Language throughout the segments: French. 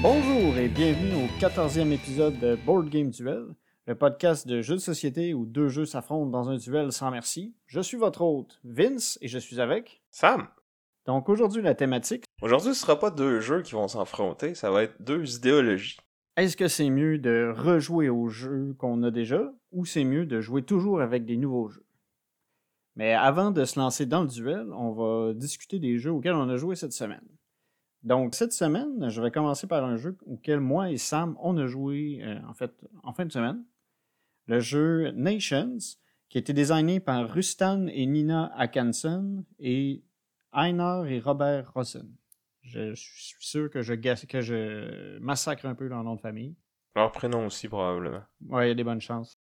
Bonjour et bienvenue au 14e épisode de Board Game Duel, le podcast de jeux de société où deux jeux s'affrontent dans un duel sans merci. Je suis votre hôte, Vince, et je suis avec. Sam, Donc aujourd'hui, la thématique aujourd'hui ce sera pas deux jeux qui vont s'affronter, ça va être deux idéologies. est-ce que c'est mieux de rejouer aux jeux qu'on a déjà ou c'est mieux de jouer toujours avec des nouveaux jeux? Mais avant de se lancer dans le duel, on va discuter des jeux auxquels on a joué cette semaine. Donc cette semaine, je vais commencer par un jeu auquel moi et Sam on a joué euh, en fait en fin de semaine. Le jeu Nations, qui a été designé par Rustan et Nina Akanson et Einar et Robert Rossen. Je suis sûr que je, que je massacre un peu leur nom de famille. Leur prénom aussi probablement. Ouais, il y a des bonnes chances.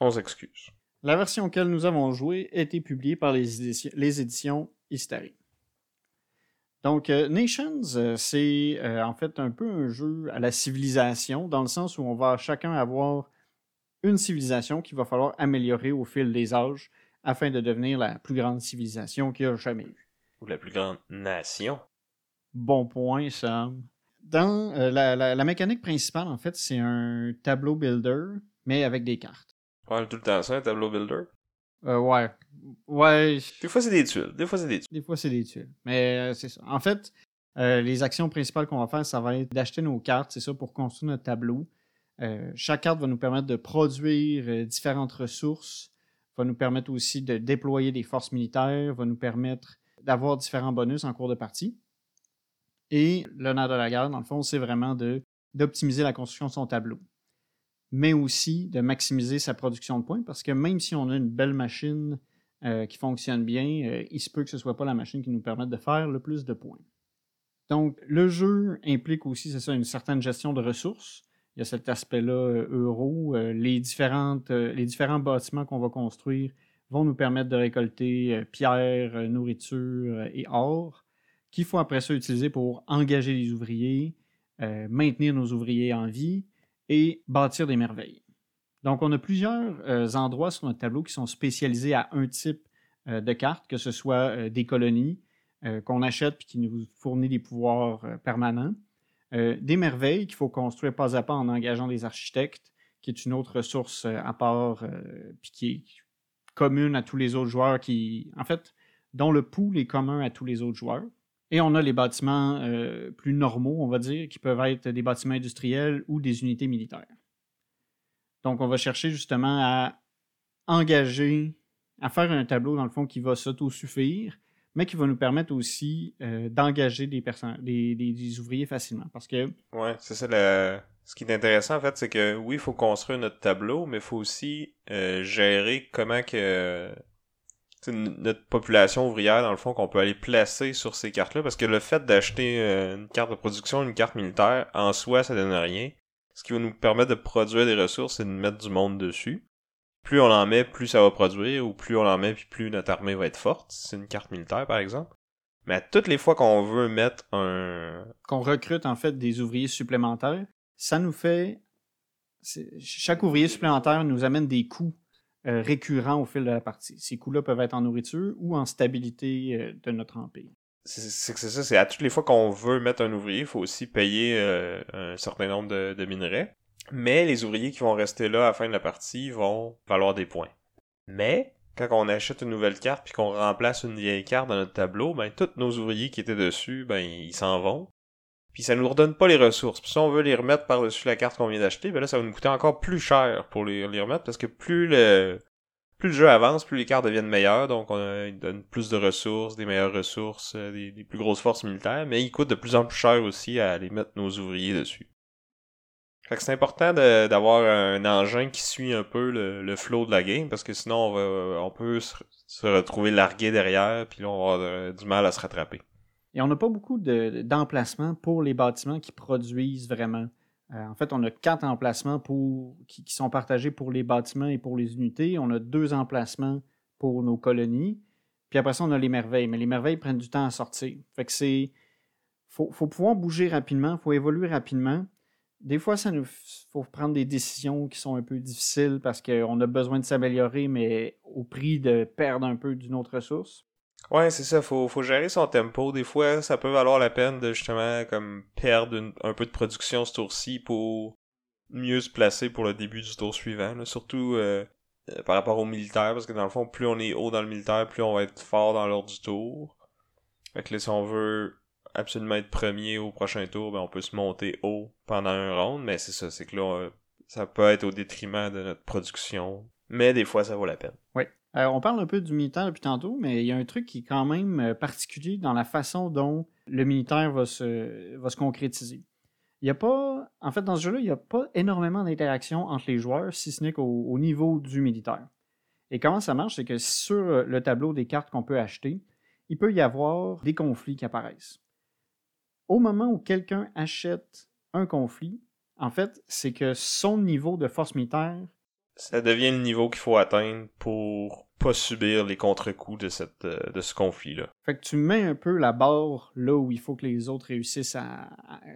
On s'excuse. La version auquel nous avons joué a été publiée par les, éditions- les éditions. Donc, euh, Nations, euh, c'est euh, en fait un peu un jeu à la civilisation, dans le sens où on va chacun avoir une civilisation qu'il va falloir améliorer au fil des âges afin de devenir la plus grande civilisation qu'il y a jamais eu. Ou la plus grande nation. Bon point, Sam. Dans euh, la, la- la mécanique principale, en fait, c'est un tableau builder, mais avec des cartes. Ouais, tout le temps ça, un tableau builder? Euh, ouais. Ouais. Des fois c'est des tuiles, des fois c'est des tuiles. Des fois, c'est des tuiles. Mais euh, c'est ça. En fait, euh, les actions principales qu'on va faire, ça va être d'acheter nos cartes, c'est ça, pour construire notre tableau. Euh, chaque carte va nous permettre de produire euh, différentes ressources, va nous permettre aussi de déployer des forces militaires, va nous permettre d'avoir différents bonus en cours de partie. Et nerf de la guerre, dans le fond, c'est vraiment d'optimiser la construction de son tableau. Mais aussi de maximiser sa production de points, parce que même si on a une belle machine euh, qui fonctionne bien, il se peut que ce soit pas la machine qui nous permette de faire le plus de points. Donc, le jeu implique aussi, c'est ça, une certaine gestion de ressources. Il y a cet aspect-là euh, euro. Euh, euh, les différents bâtiments qu'on va construire vont nous permettre de récolter euh, nourriture et or, qu'il faut après ça utiliser pour engager les ouvriers, maintenir nos ouvriers en vie et bâtir des merveilles. Donc, on a plusieurs endroits sur notre tableau qui sont spécialisés à un type de carte, que ce soit des colonies qu'on achète et qui nous fournit des pouvoirs permanents, euh, des merveilles qu'il faut construire pas à pas en engageant des architectes, qui est une autre ressource euh, à part, euh, puis qui est commune à tous les autres joueurs, qui, en fait, dont le pool est commun à tous les autres joueurs. Et on a les bâtiments plus normaux, on va dire, qui peuvent être des bâtiments industriels ou des unités militaires. Donc, on va chercher justement à engager, à faire un tableau, dans le fond, qui va s'autosuffire, mais qui va nous permettre aussi euh, d'engager des, personnes, des, des- ouvriers facilement. Parce que, Ouais, c'est ça le... Ce qui est intéressant en fait, c'est que oui, il faut construire notre tableau, mais il faut aussi euh, gérer comment que notre population ouvrière, dans le fond, qu'on peut aller placer sur ces cartes-là, parce que le fait d'acheter euh, une carte de production, une carte militaire, en soi, ça donne rien. Ce qui va nous permettre de produire des ressources, c'est de mettre du monde dessus. Plus on en met, plus ça va produire, ou plus on en met, puis plus notre armée va être forte. C'est une carte militaire, par exemple. Mais à toutes les fois qu'on veut mettre un, qu'on recrute en fait des ouvriers supplémentaires, ça nous fait. Chaque ouvrier supplémentaire nous amène des coûts euh, récurrents au fil de la partie. Ces coûts-là peuvent être en nourriture ou en stabilité euh, de notre empire. c'est c'est que c'est ça, c'est à toutes les fois qu'on veut mettre un ouvrier, il faut aussi payer euh, un certain nombre de, de minerais. Mais les ouvriers qui vont rester là à la fin de la partie vont valoir des points. Mais quand on achète une nouvelle carte puis qu'on remplace une vieille carte dans notre tableau, ben tous nos ouvriers qui étaient dessus, ben ils s'en vont. Puis ça nous redonne pas les ressources. Puis si on veut les remettre par-dessus la carte qu'on vient d'acheter, ben là ça va nous coûter encore plus cher pour les, remettre parce que plus le plus le jeu avance, plus les cartes deviennent meilleures, donc on a, ils donnent plus de ressources, des meilleures ressources, euh, des, des plus grosses forces militaires, mais ils coûtent de plus en plus cher aussi à aller mettre nos ouvriers dessus. Fait que c'est important d'avoir un engin qui suit un peu le, le flow de la game, parce que sinon on, va, on peut se, retrouver largué derrière, puis là on va avoir euh, du mal à se rattraper. Et on n'a pas beaucoup de- d'emplacements pour les bâtiments qui produisent vraiment. Euh, en fait, on a quatre emplacements pour, qui, qui, sont partagés pour les bâtiments et pour les unités. On a deux emplacements pour nos colonies. Puis après ça, on a les merveilles. Mais les merveilles prennent du temps à sortir. Fait que c'est. Faut, faut pouvoir bouger rapidement, il faut évoluer rapidement. Des fois, ça nous faut prendre des décisions qui sont un peu difficiles parce qu'on a besoin de s'améliorer, mais au prix de perdre un peu d'une autre ressource. Ouais, c'est ça, faut, faut gérer son tempo. Des fois, ça peut valoir la peine de justement comme perdre un peu de production ce tour-ci pour mieux se placer pour le début du tour suivant. Surtout euh, euh, par rapport au militaire, parce que dans le fond, plus on est haut dans le militaire, plus on va être fort dans l'ordre du tour. Fait que là, si on veut absolument être premier au prochain tour, ben on peut se monter haut pendant un round, mais c'est ça, c'est que là, ça peut être au détriment de notre production. Mais des fois, ça vaut la peine. Oui. Euh, on parle un peu du militaire depuis tantôt, mais il y a un truc qui est quand même euh, particulier dans la façon dont le militaire va se, va se concrétiser. Il n'y a pas, en fait, dans ce jeu-là, il n'y a pas énormément d'interaction entre les joueurs, si ce n'est qu'au niveau du militaire. Et comment ça marche, c'est que sur le tableau des cartes qu'on peut acheter, il peut y avoir des conflits qui apparaissent. Au moment où quelqu'un achète un conflit, en fait, c'est que son niveau de force militaire ça devient le niveau qu'il faut atteindre pour pas subir les contre-coups de, cette, euh, de ce conflit-là. Fait que tu mets un peu la barre là où il faut que les autres réussissent à.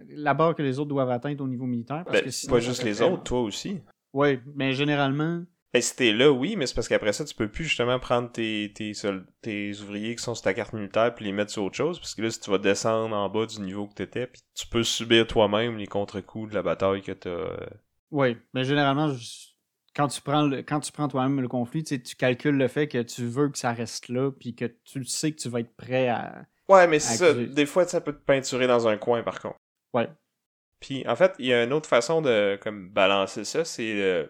la barre que les autres doivent atteindre au niveau militaire. Parce ben, que pas juste les autres, toi aussi. Oui, mais généralement. Ben, si t'es là, oui, mais c'est parce qu'après ça, tu peux plus justement prendre tes, tes, tes ouvriers qui sont sur ta carte militaire puis les mettre sur autre chose, parce que là, si tu vas descendre en bas du niveau que t'étais, puis tu peux subir toi-même les contre-coups de la bataille que t'as. Euh, oui, mais généralement, quand tu prends quand tu prends toi-même le conflit, tu calcules le fait que tu veux que ça reste là, puis que tu sais que tu vas être prêt à. Ouais, mais c'est ça. Des fois, ça peut te peinturer dans un coin, par contre. Ouais. Puis, en fait, il y a une autre façon de comme balancer ça, c'est euh,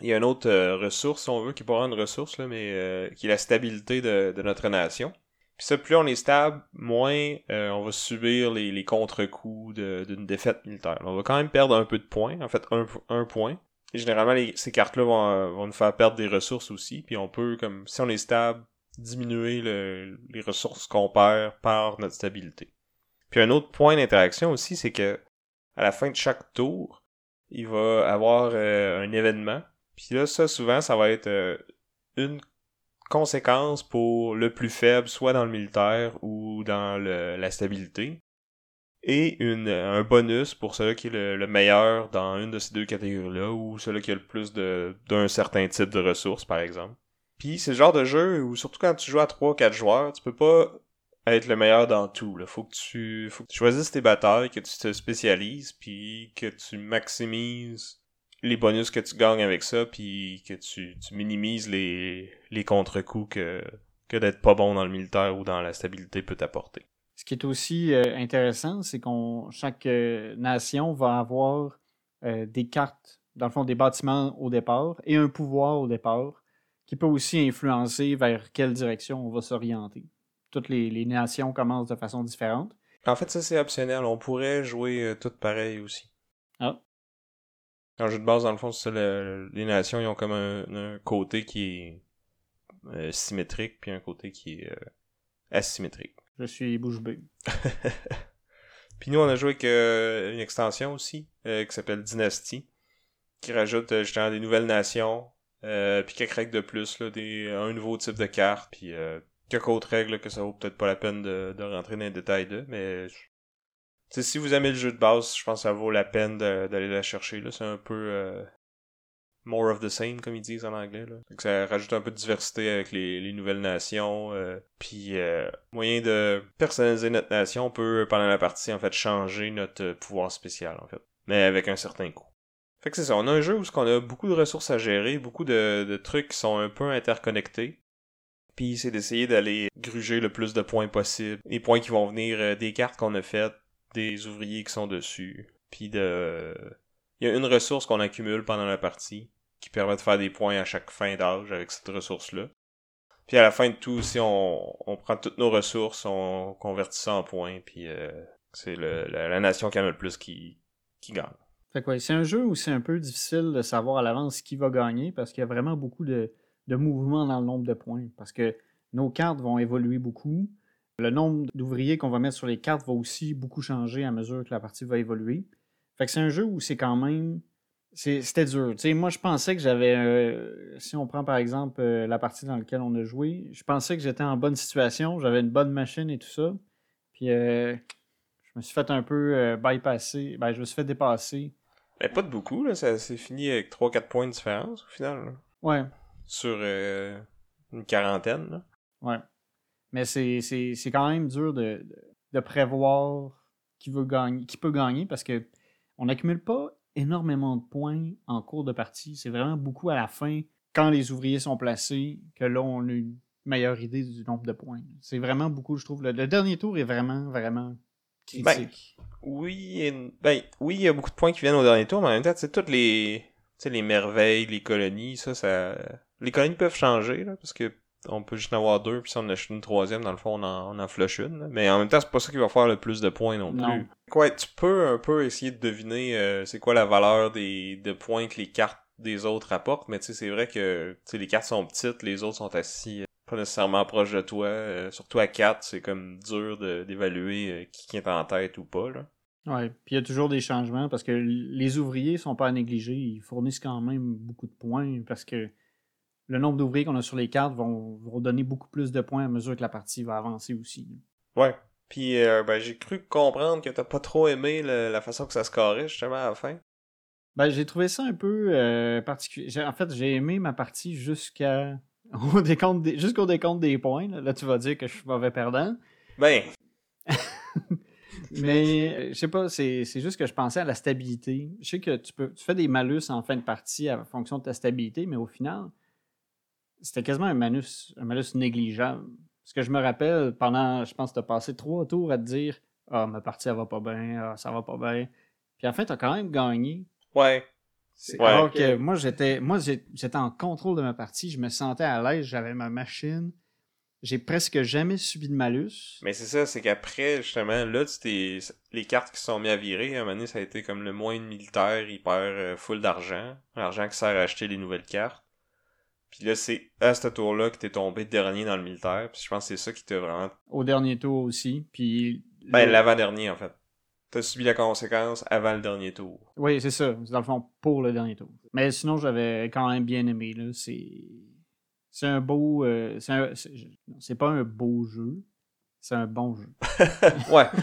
il y a une autre euh, ressource, si on veut, qui n'est pas une ressource, là, mais euh, qui est la stabilité de, notre nation. Puis ça, plus on est stable, moins on va subir les, les contre-coups d'une défaite militaire. On va quand même perdre un peu de points, en fait un, un point, généralement, ces cartes-là vont, euh, vont nous faire perdre des ressources aussi. Puis on peut, comme si on est stable, diminuer les ressources qu'on perd par notre stabilité. Puis un autre point d'interaction aussi, c'est que à la fin de chaque tour, il va avoir euh, un événement. Puis là, ça, souvent, ça va être euh, une conséquence pour le plus faible, soit dans le militaire ou dans la stabilité et une, un bonus pour celui qui est le, meilleur dans une de ces deux catégories-là, ou celui qui a le plus d'un certain type de ressources, par exemple. Puis c'est le genre de jeu où, surtout quand tu joues à 3-4 joueurs, tu peux pas être le meilleur dans tout. Faut, que tu, faut que tu choisisses tes batailles, que tu te spécialises, puis que tu maximises les bonus que tu gagnes avec ça, puis que tu, tu minimises les, les contre-coups que, que d'être pas bon dans le militaire ou dans la stabilité peut t'apporter. Ce qui est aussi euh, intéressant, c'est qu'on chaque euh, nation va avoir euh, des cartes, dans le fond, des bâtiments au départ et un pouvoir au départ qui peut aussi influencer vers quelle direction on va s'orienter. Toutes les, nations commencent de façon différente. En fait, ça c'est optionnel. On pourrait jouer toutes pareilles aussi. Ah. En jeu de base, dans le fond, c'est les nations ils ont comme un, côté qui est symétrique puis un côté qui est asymétrique. Je suis bouche bée. Puis nous, on a joué avec euh, une extension aussi, euh, qui s'appelle Dynasty, qui rajoute euh, justement des nouvelles nations, puis quelques règles de plus, là, des, un nouveau type de carte, puis quelques autres règles que ça vaut peut-être pas la peine de, rentrer dans les détails de, mais si vous aimez le jeu de base, je pense que ça vaut la peine d'aller la chercher. C'est un peu more of the same, comme ils disent en anglais. Là. ça rajoute un peu de diversité avec les, nouvelles nations. Euh, puis, euh, moyen de personnaliser notre nation, on peut, pendant la partie, en fait, changer notre pouvoir spécial, en fait. Mais avec un certain coût. Fait que c'est ça, on a un jeu où on a beaucoup de ressources à gérer, beaucoup de, trucs qui sont un peu interconnectés. Puis c'est d'essayer d'aller gruger le plus de points possible. Les points qui vont venir euh, des cartes qu'on a faites, des ouvriers qui sont dessus. Puis de... Il y a une ressource qu'on accumule pendant la partie qui permet de faire des points à chaque fin d'âge avec cette ressource-là. Puis à la fin de tout aussi, on, prend toutes nos ressources, on convertit ça en points, puis euh, c'est la, nation qui en a le plus qui, qui gagne. Quoi, c'est un jeu où c'est un peu difficile de savoir à l'avance qui va gagner parce qu'il y a vraiment beaucoup de, de mouvements dans le nombre de points. Parce que nos cartes vont évoluer beaucoup. Le nombre d'ouvriers qu'on va mettre sur les cartes va aussi beaucoup changer à mesure que la partie va évoluer. Fait que c'est un jeu où c'est quand même. C'était dur. Moi, je pensais que j'avais. euh, si on prend par exemple euh, la partie dans laquelle on a joué, je pensais que j'étais en bonne situation, j'avais une bonne machine et tout ça. Puis euh, je me suis fait un peu bypasser. Ben, je me suis fait dépasser. Mais pas de beaucoup, là. Ça s'est fini avec 3-4 points de différence, au final. là. Ouais, Sur une quarantaine, là. ouais. Mais c'est c'est- c'est quand même dur de, de, prévoir qui, veut gagner, qui peut gagner parce que on n'accumule pas énormément de points en cours de partie. C'est vraiment beaucoup à la fin, quand les ouvriers sont placés, que là, on a une meilleure idée du nombre de points. C'est vraiment beaucoup, je trouve. Le, le dernier tour est vraiment, vraiment critique. Oui, et- ben, oui, il y a beaucoup de points qui viennent au dernier tour, mais en même temps, sais, toutes les, les merveilles, les colonies, ça, ça, les colonies peuvent changer, là, parce que on peut juste en avoir deux, puis si on en achète une troisième, dans le fond, on en, on en flush une, là. Mais en même temps, c'est pas ça qui va faire le plus de points non plus. Ouais, tu peux un peu essayer de deviner, euh, c'est quoi la valeur des, de points que les cartes des autres apportent, mais tu sais, c'est vrai que, les cartes sont petites, les autres sont assis euh, pas nécessairement proches de toi, euh, surtout à 4, c'est comme dur d'évaluer qui, est en tête ou pas, là. Ouais, puis il y a toujours des changements parce que les ouvriers sont pas à négliger. Ils fournissent quand même beaucoup de points parce que le nombre d'ouvriers qu'on a sur les cartes vont, vont donner beaucoup plus de points à mesure que la partie va avancer aussi. Ouais. Puis euh, ben, j'ai cru comprendre que t'as pas trop aimé le- la façon que ça se carrait justement à la fin. Ben, j'ai trouvé ça un peu euh, particulier. En fait, j'ai aimé ma partie jusqu'à au décompte des- jusqu'au décompte des points. Là. Là, tu vas dire que je suis mauvais perdant. Ben, Mais euh, je sais pas, c'est c'est juste que je pensais à la stabilité. Je sais que tu peux tu fais des malus en fin de partie en fonction de ta stabilité, mais au final, c'était quasiment un malus, un malus négligeable. Parce que je me rappelle, pendant, je pense que tu as passé trois tours à te dire Ah, ma partie, elle va pas bien, ah, ça va pas bien. Puis à la fin, tu as quand même gagné. ouais. C'est- Ouais. Alors que moi, j'étais moi j'étais en contrôle de ma partie, je me sentais à l'aise, j'avais ma machine. J'ai presque jamais subi de malus. Mais c'est ça, c'est qu'après, justement, là, tu t'es. Les cartes qui se sont mis à virer, à un moment donné, ça a été comme le moine militaire, il perd euh, full d'argent. L'argent qui sert à acheter les nouvelles cartes. Puis là, c'est à ce tour-là que t'es tombé dernier dans le militaire. Puis je pense que c'est ça qui t'a vraiment. Au dernier tour aussi. Puis Ben, l'avant-dernier, en fait. T'as subi la conséquence avant le dernier tour. Oui, c'est ça. C'est dans le fond pour le dernier tour. Mais sinon, j'avais quand même bien aimé. Là. C'est... c'est un beau. euh, c'est, un- c'est... pas un beau jeu. C'est un bon jeu. ouais.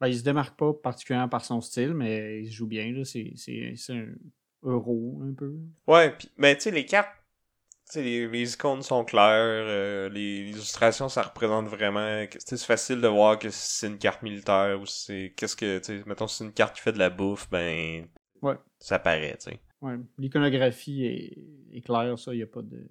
Ben, il se démarque pas particulièrement par son style, mais il se joue bien. Là. C'est, c'est, c'est un euro un peu. Ouais, pis, mais tu sais, les cartes, les, les icônes sont claires, euh, les, les illustrations, ça représente vraiment, c'est facile de voir que c'est une carte militaire ou c'est, qu'est-ce que, mettons, c'est une carte qui fait de la bouffe, ben, Ouais. ça paraît, tu sais. Ouais. L'iconographie est, est claire, ça. Il n'y a, pas de...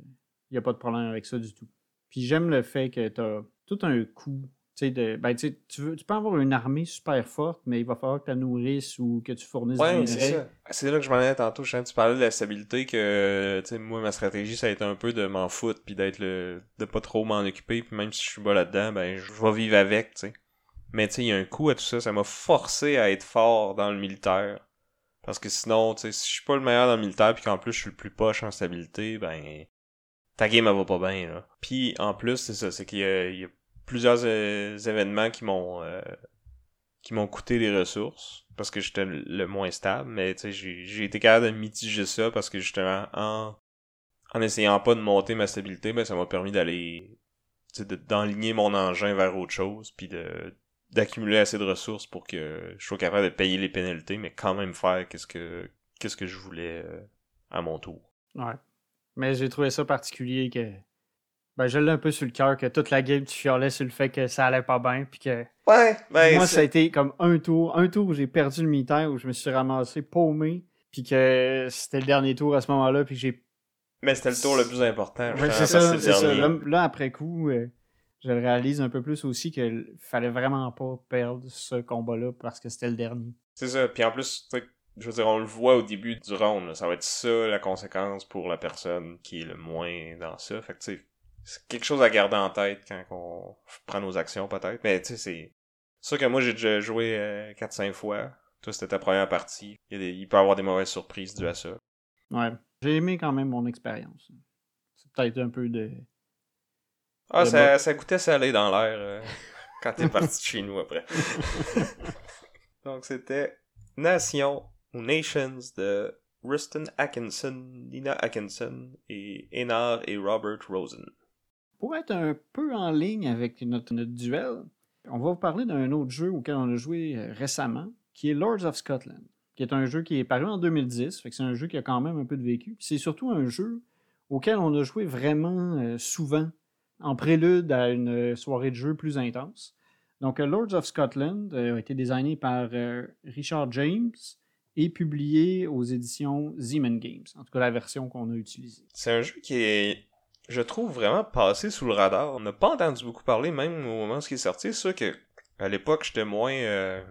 y a pas de problème avec ça du tout. Puis j'aime le fait que tu as tout un coup. De, ben, tu, tu, veux, tu peux avoir une armée super forte, mais il va falloir que tu la nourrisses ou que tu fournisses Ouais, du c'est ça. C'est là que je m'en allais tantôt, je tu parlais de la stabilité que, tu sais, moi, ma stratégie, ça a été un peu de m'en foutre puis d'être le, de pas trop m'en occuper puis même si je suis pas là-dedans, ben, je vais vivre avec, tu sais. Mais tu sais, il y a un coup à tout ça, ça m'a forcé à être fort dans le militaire. Parce que sinon, tu sais, si je suis pas le meilleur dans le militaire puis qu'en plus je suis le plus poche en stabilité, ben, ta game elle va pas bien, là. Puis en plus, c'est ça, c'est qu'il y a plusieurs événements qui m'ont euh, qui m'ont coûté des ressources parce que j'étais le moins stable, mais j'ai été capable de mitiger ça parce que justement en en essayant pas de monter ma stabilité, ben ça m'a permis d'aller d'enligner mon engin vers autre chose puis de d'accumuler assez de ressources pour que je sois capable de payer les pénalités mais quand même faire qu'est-ce que qu'est-ce que je voulais euh, à mon tour. Ouais. Mais j'ai trouvé ça particulier que. Ben, je l'ai un peu sur le cœur que toute la game, tu chialais sur le fait que ça allait pas bien. Puis que. Ouais, ben Moi, ça a été comme un tour. Un tour où j'ai perdu le militaire, où je me suis ramassé paumé. Puis que c'était le dernier tour à ce moment-là. Puis que j'ai. mais c'était le tour le plus important. Ouais, c'est ça, c'est ça. le Là, dernier. là, après coup, euh, je le réalise un peu plus aussi qu'il fallait vraiment pas perdre ce combat-là parce que c'était le dernier. C'est ça. Puis en plus, tu sais, je veux dire, on le voit au début du round. là. Ça va être ça la conséquence pour la personne qui est le moins dans ça. Fait que tu sais, c'est quelque chose à garder en tête quand on prend nos actions peut-être. Mais tu sais, c'est sûr que moi j'ai déjà joué euh, 4-5 fois. Toi, c'était ta première partie. Il, y a des- il peut y avoir des mauvaises surprises dues à ça. Ouais. J'ai aimé quand même mon expérience. C'est peut-être un peu de. Ah, ça, ça goûtait salé dans l'air euh, quand t'es parti de chez nous après. Donc c'était Nation ou Nations de Rustin Atkinson, Nina Atkinson et Enar et Robert Rosen. Pour être un peu en ligne avec notre, duel, on va vous parler d'un autre jeu auquel on a joué euh, récemment, qui est Lords of Scotland, qui est un jeu qui est paru en 2010, fait que c'est un jeu qui a quand même un peu de vécu. C'est surtout un jeu auquel on a joué vraiment euh, souvent, en prélude à une soirée de jeu plus intense. Donc, euh, Lords of Scotland a été designé par Richard James et publié aux éditions Zeman Games, en tout cas la version qu'on a utilisée. C'est un jeu qui est je trouve vraiment passé sous le radar. On n'a pas entendu beaucoup parler, même au moment où il est sorti. C'est sûr que à l'époque, j'étais moins euh,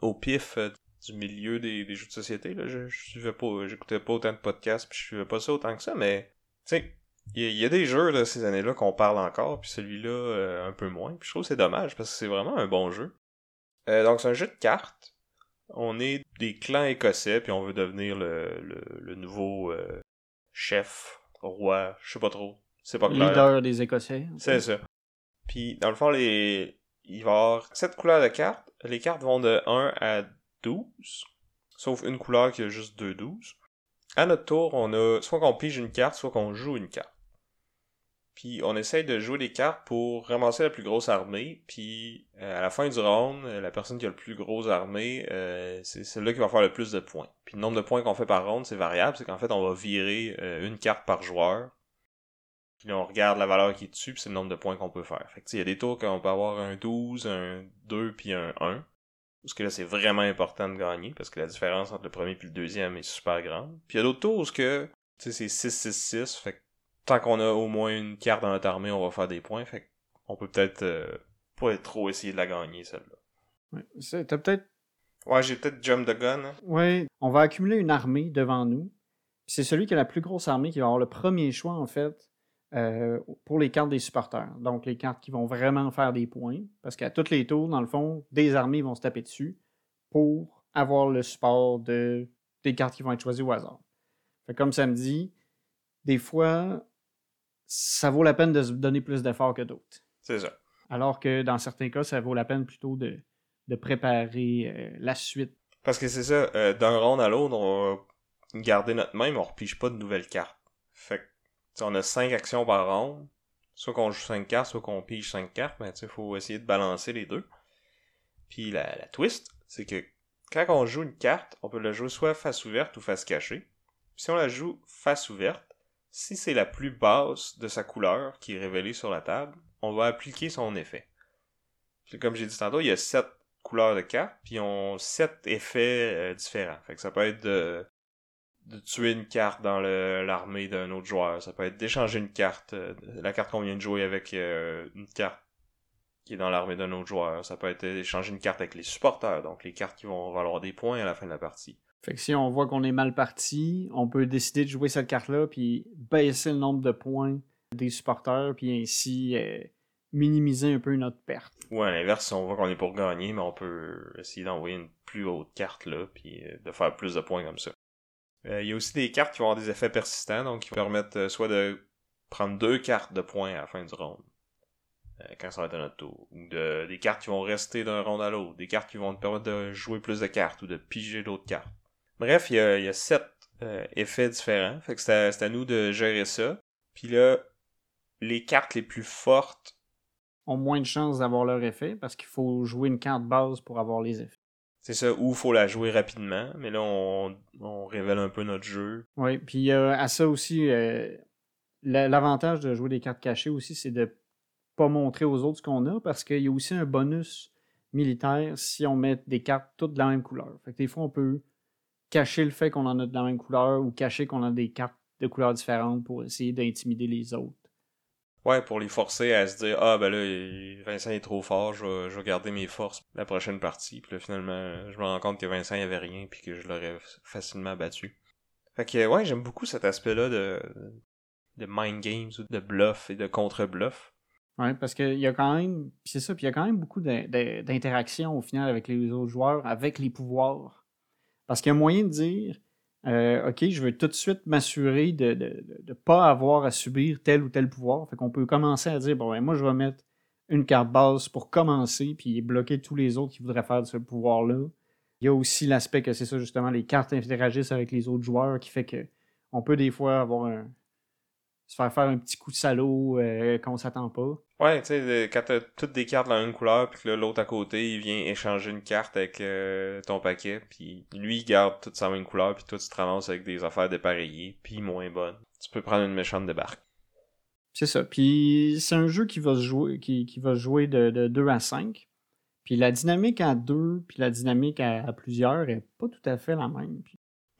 au pif euh, du milieu des, jeux de société. Là. Je, suivais pas, j'écoutais pas autant de podcasts, puis je suivais pas ça autant que ça, mais tu sais, il y, a des jeux de ces années-là qu'on parle encore, puis celui-là euh, un peu moins. Puis je trouve que c'est dommage parce que c'est vraiment un bon jeu. donc c'est un jeu de cartes. On est des clans écossais, puis on veut devenir le, le, le nouveau chef roi, je sais pas trop. C'est pas clair. Leader des Écossais. C'est ça. Puis, dans le fond, les... il va y avoir 7 couleurs de cartes. Les cartes vont de 1 à 12. Sauf une couleur qui a juste 2 12. À notre tour, on a soit qu'on pige une carte, soit qu'on joue une carte. Puis on essaye de jouer des cartes pour ramasser la plus grosse armée. Puis euh, à la fin du round, euh, la personne qui a le plus gros armée, euh, c'est celle-là qui va faire le plus de points. Puis le nombre de points qu'on fait par round, c'est variable. C'est qu'en fait, on va virer une carte par joueur. Puis là, on regarde la valeur qui est dessus, puis c'est le nombre de points qu'on peut faire. Fait que il y a des tours qu'on peut avoir un 12, un 2, puis un 1. Parce que là, c'est vraiment important de gagner, parce que la différence entre le premier et le deuxième est super grande. Puis il y a d'autres tours où c'est 6-6-6, fait que tant qu'on a au moins une carte dans notre armée, on va faire des points. Fait on peut peut-être euh, pas trop essayer de la gagner, celle-là. Ouais, t'as peut-être. Ouais, j'ai peut-être jump the gun. Hein. Ouais, on va accumuler une armée devant nous. C'est celui qui a la plus grosse armée qui va avoir le premier choix, en fait, euh, pour les cartes des supporters. Donc, les cartes qui vont vraiment faire des points. Parce qu'à tous les tours, dans le fond, des armées vont se taper dessus pour avoir le support de, des cartes qui vont être choisies au hasard. Fait comme ça me dit, des fois, ça vaut la peine de se donner plus d'efforts que d'autres. C'est ça. Alors que dans certains cas, ça vaut la peine plutôt de, de préparer euh, la suite. Parce que c'est ça, euh, d'un round à l'autre, on va garder notre main, mais on repige pas de nouvelles cartes. Fait que, on a cinq actions par round. Soit qu'on joue cinq cartes, soit qu'on pige cinq cartes, mais il faut essayer de balancer les deux. Puis la, la twist, c'est que quand on joue une carte, on peut la jouer soit face ouverte ou face cachée. Puis si on la joue face ouverte, si c'est la plus basse de sa couleur qui est révélée sur la table, on va appliquer son effet. comme j'ai dit tantôt, il y a sept couleurs de cartes, puis ont sept effets euh, différents. Ça peut être de, tuer une carte dans l'armée d'un autre joueur. Ça peut être d'échanger une carte, euh, la carte qu'on vient de jouer avec euh, une carte qui est dans l'armée d'un autre joueur. Ça peut être d'échanger une carte avec les supporters, donc les cartes qui vont valoir des points à la fin de la partie. Fait que si on voit qu'on est mal parti, on peut décider de jouer cette carte-là, puis baisser le nombre de points des supporters, puis ainsi euh, minimiser un peu notre perte. Ouais, à l'inverse, si on voit qu'on est pour gagner, mais on peut essayer d'envoyer une plus haute carte là, puis euh, de faire plus de points comme ça. Euh, il y a aussi des cartes qui vont avoir des effets persistants, donc qui permettent soit de prendre deux cartes de points à la fin du round, quand ça va être à notre tour, ou de, des cartes qui vont rester d'un round à l'autre, des cartes qui vont te permettre de jouer plus de cartes ou de piger d'autres cartes. Bref, il y a, sept euh, effets différents. Fait que c'est à, nous de gérer ça. Puis là, les cartes les plus fortes ont moins de chances d'avoir leur effet parce qu'il faut jouer une carte base pour avoir les effets. C'est ça, ou il faut la jouer rapidement, mais là on, révèle un peu notre jeu. Oui, puis à ça aussi, euh, l'avantage de jouer des cartes cachées aussi, c'est de pas montrer aux autres ce qu'on a parce qu'il y a aussi un bonus militaire si on met des cartes toutes de la même couleur. Fait que des fois on peut cacher le fait qu'on en a de la même couleur ou cacher qu'on a des cartes de couleurs différentes pour essayer d'intimider les autres. Ouais, pour les forcer à se dire Ah ben là, Vincent est trop fort, je vais, garder mes forces la prochaine partie. Puis là, finalement, je me rends compte que Vincent avait rien puis que je l'aurais facilement battu. Fait que ouais, j'aime beaucoup cet aspect-là de, de mind games de bluff et de contre-bluff. Ouais, parce qu'il y a quand même. c'est ça, puis il y a quand même beaucoup d'interactions au final avec les autres joueurs, avec les pouvoirs parce qu'il y a moyen de dire euh, OK, je veux tout de suite m'assurer de ne pas avoir à subir tel ou tel pouvoir. Fait qu'on peut commencer à dire bon, ben, moi, je vais mettre une carte base pour commencer, puis bloquer tous les autres qui voudraient faire ce pouvoir-là. Il y a aussi l'aspect que c'est ça, justement, les cartes interagissent avec les autres joueurs qui fait que on peut des fois avoir un. se faire faire un petit coup de salaud euh, qu'on s'attend pas. Ouais, tu sais, quand t'as toutes des cartes de la même couleur, puis que l'autre à côté, il vient échanger une carte avec euh, ton paquet, puis lui, il garde toute sa même couleur, puis toi, tu te ramasses avec des affaires dépareillées, puis moins bonnes. Tu peux prendre une méchante débarque. C'est ça. Puis c'est un jeu qui va se jouer, qui, qui va jouer de, de 2 à 5. Puis la dynamique à deux, puis la dynamique à, plusieurs est pas tout à fait la même.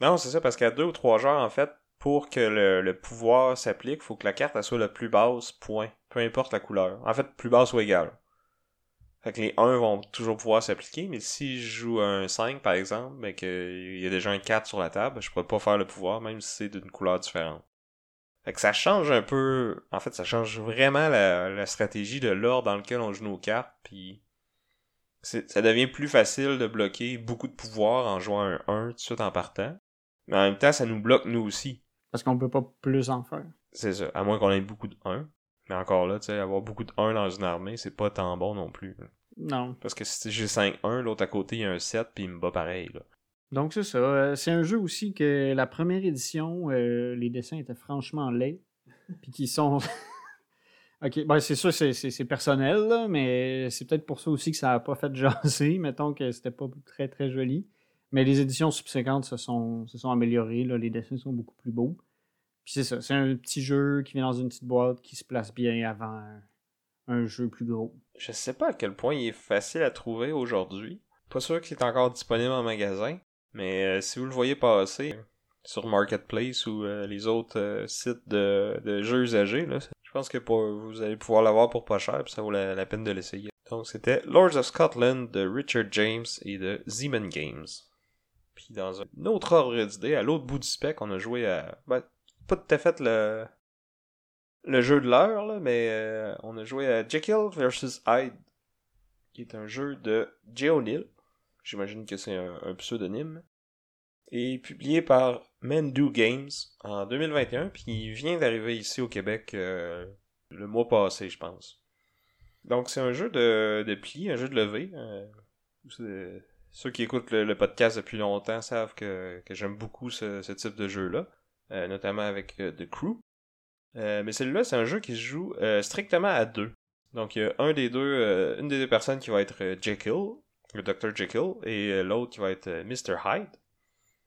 Non, c'est ça, parce qu'à deux ou trois joueurs, en fait, pour que le, pouvoir s'applique, il faut que la carte soit la plus basse, point. Peu importe la couleur. En fait, plus basse ou égale. Fait que les 1 vont toujours pouvoir s'appliquer, mais si je joue un 5, par exemple, mais qu'il y a déjà un 4 sur la table, je pourrais pas faire le pouvoir, même si c'est d'une couleur différente. Fait que ça change un peu. En fait, ça change vraiment la, la stratégie de l'ordre dans lequel on joue nos cartes, puis ça devient plus facile de bloquer beaucoup de pouvoir en jouant un 1 tout de suite en partant. Mais en même temps, ça nous bloque nous aussi. Parce qu'on peut pas plus en faire. C'est ça, à moins qu'on ait beaucoup de 1. Mais encore là, tu sais, avoir beaucoup de 1 dans une armée, c'est pas tant bon non plus. Non. Parce que si j'ai 5-1, l'autre à côté, il y a un 7, puis il me bat pareil. Là. Donc c'est ça. Euh, c'est un jeu aussi que la première édition, euh, les dessins étaient franchement laids. puis qui sont OK, ben c'est sûr, c'est personnel, mais c'est peut-être pour ça aussi que ça n'a pas fait jaser. Mettons que c'était pas très, très joli. Mais les éditions subséquentes se sont, se sont améliorées. Là. Les dessins sont beaucoup plus beaux. Puis c'est ça, c'est un petit jeu qui vient dans une petite boîte qui se place bien avant un, jeu plus gros. Je sais pas à quel point il est facile à trouver aujourd'hui. Pas sûr qu'il est encore disponible en magasin. Mais euh, si vous le voyez passer sur Marketplace ou euh, les autres euh, sites de, jeux usagés, je pense que vous allez pouvoir l'avoir pour pas cher, puis ça vaut la, peine de l'essayer. Donc c'était Lords of Scotland de Richard James et de Zeman Games. Dans un autre ordre d'idée, à l'autre bout du spec, on a joué à... Ben, pas tout à fait le, le jeu de l'heure, là, mais euh, on a joué à Jekyll vs. Hyde, qui est un jeu de Jay. J'imagine que c'est un, pseudonyme. Et publié par Mendu Games en 2021, puis il vient d'arriver ici au Québec euh, le mois passé, je pense. Donc c'est un jeu de, de pli, un jeu de levée. Euh, ceux qui écoutent le, podcast depuis longtemps savent que, j'aime beaucoup ce, type de jeu-là, euh, notamment avec The Crew. mais celui-là, c'est un jeu qui se joue strictement à deux. Donc il y a un des deux, une des deux personnes qui va être Jekyll, le Dr. Jekyll, et l'autre qui va être Mr. Hyde.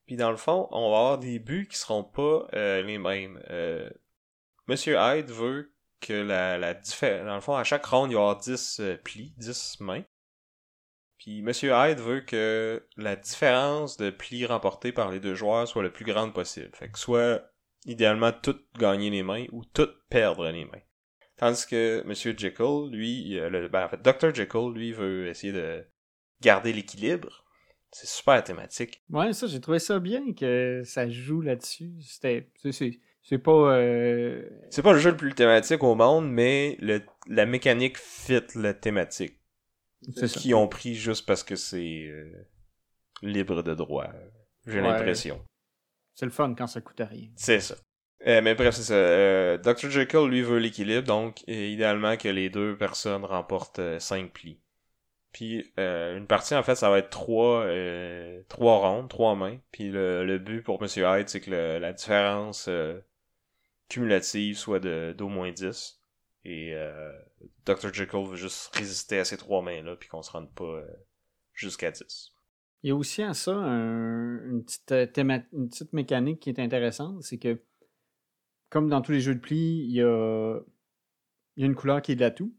Puis dans le fond, on va avoir des buts qui seront pas euh, les mêmes. Euh, Monsieur Hyde veut que la, différence... Dans le fond, à chaque ronde, il y aura 10 euh, plis, 10 mains. Puis Monsieur Hyde veut que la différence de plis remportés par les deux joueurs soit le plus grande possible. Fait que soit idéalement tout gagner les mains ou tout perdre les mains. Tandis que Monsieur Jekyll, lui, le, ben, en fait, Dr. Jekyll, lui, veut essayer de garder l'équilibre c'est super thématique. Ouais, ça, j'ai trouvé ça bien que ça joue là-dessus. C'était. C'est pas. Euh, c'est pas le jeu le plus thématique au monde, mais le, la mécanique fit la thématique. Qu'ils ont pris juste parce que c'est euh, libre de droit. J'ai l'impression. C'est le fun quand ça coûte rien. C'est ça. Euh, mais bref, c'est ça. Dr. Jekyll, lui, veut l'équilibre, donc idéalement que les deux personnes remportent 5 plis. Puis euh, une partie, en fait, ça va être trois, euh, trois rondes, trois mains. Puis le, le but pour Monsieur Hyde, c'est que la différence euh, cumulative soit de d'au moins 10. Et euh, Dr. Jekyll veut juste résister à ces trois mains-là, puis qu'on se rende pas jusqu'à 10. Il y a aussi à ça une, petite une petite mécanique qui est intéressante, c'est que comme dans tous les jeux de pli, il y a, il y a une couleur qui est de l'atout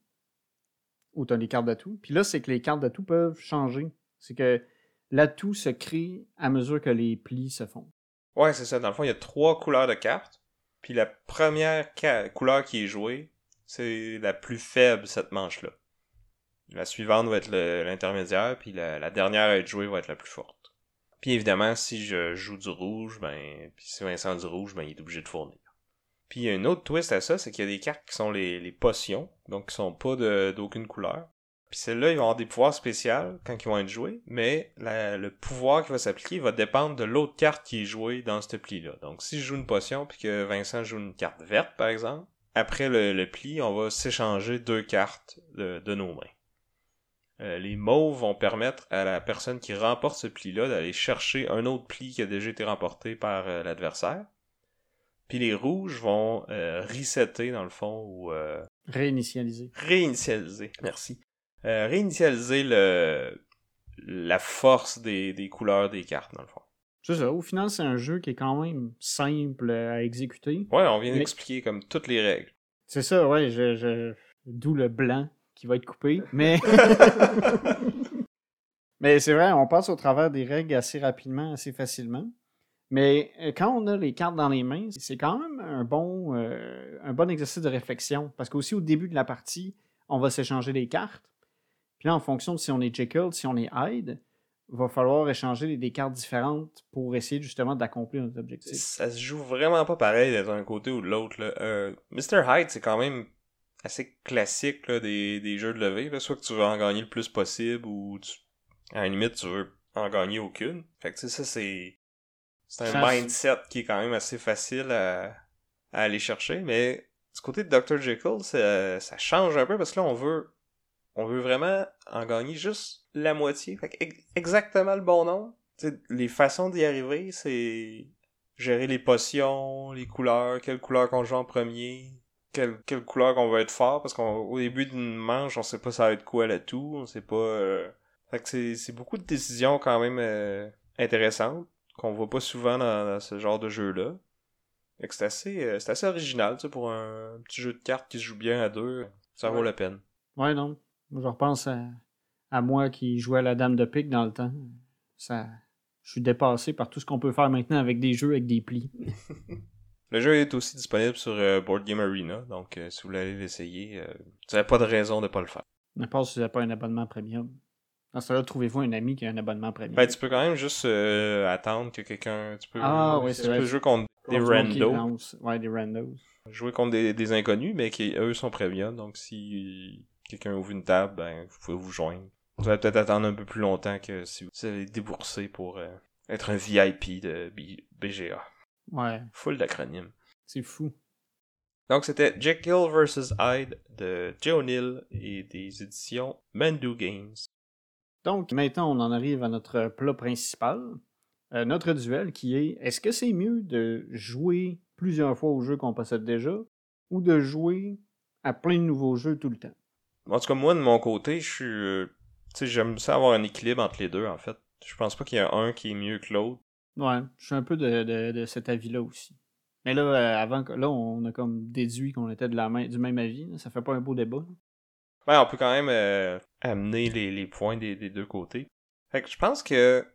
où tu as les cartes d'atout. Puis là, c'est que les cartes d'atout peuvent changer. C'est que l'atout se crée à mesure que les plis se font. Ouais, c'est ça. Dans le fond, il y a trois couleurs de cartes. Puis la première couleur qui est jouée, c'est la plus faible, cette manche-là. La suivante va être l'intermédiaire, puis la, dernière à être jouée va être la plus forte. Puis évidemment, si je joue du rouge, ben, puis si Vincent du rouge, ben, il est obligé de fournir. Puis un autre twist à ça, c'est qu'il y a des cartes qui sont les, les potions, donc qui sont pas d'aucune couleur. Puis celles-là, ils vont avoir des pouvoirs spéciaux quand ils vont être joués, mais le pouvoir qui va s'appliquer va dépendre de l'autre carte qui est jouée dans ce pli-là. Donc si je joue une potion puis que Vincent joue une carte verte, par exemple, après le, pli, on va s'échanger deux cartes de, nos mains. Euh, les mauves vont permettre à la personne qui remporte ce pli-là d'aller chercher un autre pli qui a déjà été remporté par euh, l'adversaire. Puis les rouges vont euh, resetter, dans le fond, ou... euh, Réinitialiser. réinitialiser. Merci. Euh, réinitialiser le, la force des, des couleurs des cartes, dans le fond. C'est ça. Au final, c'est un jeu qui est quand même simple à exécuter. Ouais, on vient Mais- d'expliquer comme toutes les règles. C'est ça, ouais. Je, je- D'où le blanc qui va être coupé. Mais. Mais c'est vrai, on passe au travers des règles assez rapidement, assez facilement. Mais euh, quand on a les cartes dans les mains, c'est quand même un bon, euh, un bon exercice de réflexion. Parce qu'aussi au début de la partie, on va s'échanger les cartes. Puis là, en fonction de si on est Jekyll, si on est Hyde, va falloir échanger des- cartes différentes pour essayer justement d'accomplir notre objectif. Ça se joue vraiment pas pareil d'être d'un côté ou de l'autre. Euh, Mr. Hyde, c'est quand même assez classique là, des, des jeux de levée. Là. Soit que tu veux en gagner le plus possible ou tu, à la limite tu veux en gagner aucune. Fait que tu sais, ça c'est. C'est un Ça- mindset qui est quand même assez facile à, à aller chercher. Mais du côté de Dr. Jekyll, ça, ça change un peu parce que là on veut. On veut vraiment en gagner juste la moitié. Fait que ex- exactement le bon nombre. Les façons d'y arriver, c'est gérer les potions, les couleurs, quelle couleur qu'on joue en premier, quelle, quelle couleur qu'on va être fort, parce qu'au début d'une manche, on sait pas ça va être quoi le tout, on sait pas... euh, Fait que c'est, c'est beaucoup de décisions quand même euh, intéressantes, qu'on voit pas souvent dans, dans ce genre de jeu-là. Fait que c'est assez, euh, c'est assez original, tu sais, pour un petit jeu de cartes qui se joue bien à deux, ça vaut la peine. Ouais, non. Je repense à, à moi qui jouais à la dame de pique dans le temps. Ça, je suis dépassé par tout ce qu'on peut faire maintenant avec des jeux avec des plis. Le jeu est aussi disponible sur euh, Board Game Arena, donc euh, si vous voulez l'essayer, euh, vous n'avez pas de raison de pas le faire. N'importe si vous n'avez pas un abonnement premium. Dans ce cas-là, trouvez-vous un ami qui a un abonnement premium. Ben, tu peux quand même juste attendre que quelqu'un. Tu peux, Ah, oui, tu vrai. peux jouer contre des randos. Ouais, des randos. Jouer contre des, des inconnus, mais qui eux sont premium. Donc si quelqu'un ouvre une table, ben vous pouvez vous joindre. Vous allez peut-être attendre un peu plus longtemps que si vous avez déboursé pour euh, être un VIP de B- BGA. Ouais, Full d'acronymes. c'est fou. Donc c'était Jekyll vs. Hyde de Joe O'Neill et des éditions Mandu Games. Donc, maintenant, on en arrive à notre plat principal. Euh, notre duel qui est est-ce que c'est mieux de jouer plusieurs fois au jeu qu'on possède déjà ou de jouer à plein de nouveaux jeux tout le temps? En tout cas, moi, de mon côté, je suis. Tu sais, j'aime ça avoir un équilibre entre les deux, en fait. Je pense pas qu'il y a un qui est mieux que l'autre. Ouais, je suis un peu de, de- de cet avis-là aussi. Mais là, euh, avant là, on a comme déduit qu'on était de la main, du même avis. là. Ça fait pas un beau débat. Ben, on peut quand même euh, amener les, les points des, des deux côtés. Fait que je pense que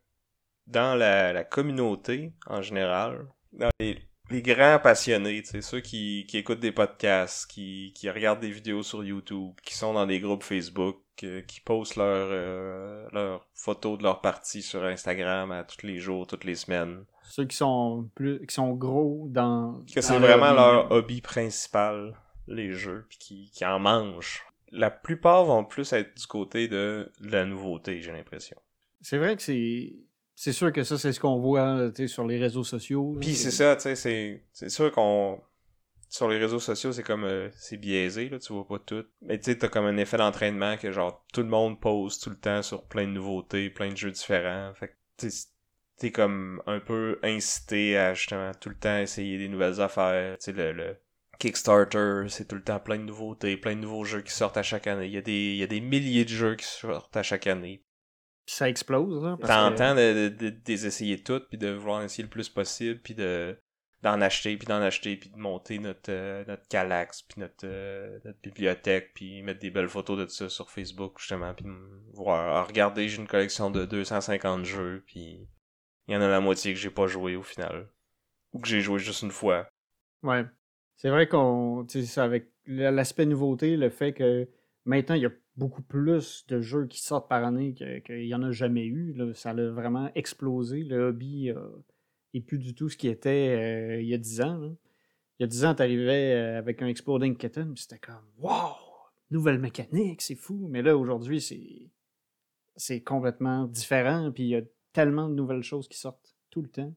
dans la, la communauté, en général, dans les, les grands passionnés, tu sais, ceux qui, qui écoutent des podcasts, qui, qui regardent des vidéos sur YouTube, qui sont dans des groupes Facebook, euh, qui postent leurs euh, leurs photos de leur partie sur Instagram à tous les jours, toutes les semaines. Ceux qui sont plus qui sont gros dans. Que c'est vraiment leur hobby principal, les jeux, puis qui, qui en mangent. La plupart vont plus être du côté de la nouveauté, j'ai l'impression. C'est vrai que c'est. C'est sûr que ça, c'est ce qu'on voit sur les réseaux sociaux. Puis c'est ça, tu sais, c'est, c'est sûr qu'on... Sur les réseaux sociaux, c'est comme... euh, c'est biaisé, là, tu vois pas tout. Mais tu sais, t'as comme un effet d'entraînement que genre, tout le monde pose tout le temps sur plein de nouveautés, plein de jeux différents. Fait que tu sais, t'es comme un peu incité à justement tout le temps essayer des nouvelles affaires. Tu sais, le, le Kickstarter, c'est tout le temps plein de nouveautés, plein de nouveaux jeux qui sortent à chaque année. Il y a des, il y a des milliers de jeux qui sortent à chaque année. Puis ça explose. Là, parce que- T'entends de, de, essayer toutes, puis de vouloir essayer le plus possible, puis de d'en acheter, puis d'en acheter, puis de monter notre, euh, notre Calax, puis notre, euh, notre bibliothèque, puis mettre des belles photos de ça sur Facebook, justement, puis voir, ah, regardez, j'ai une collection de 250 jeux, puis il y en a la moitié que j'ai pas joué au final. Ou que j'ai joué juste une fois. Ouais. C'est vrai qu'on. Tu sais, avec l'aspect nouveauté, le fait que maintenant, il y a beaucoup plus de jeux qui sortent par année qu'il n'y en a jamais eu. Ça a vraiment explosé. Le hobby euh, est plus du tout ce qui était euh, il y a 10 ans. Il y a 10 ans, tu arrivais avec un Exploding Kitten, c'était comme Wow! Nouvelle mécanique, c'est fou. Mais là, aujourd'hui, c'est. C'est complètement différent, puis il y a tellement de nouvelles choses qui sortent tout le temps.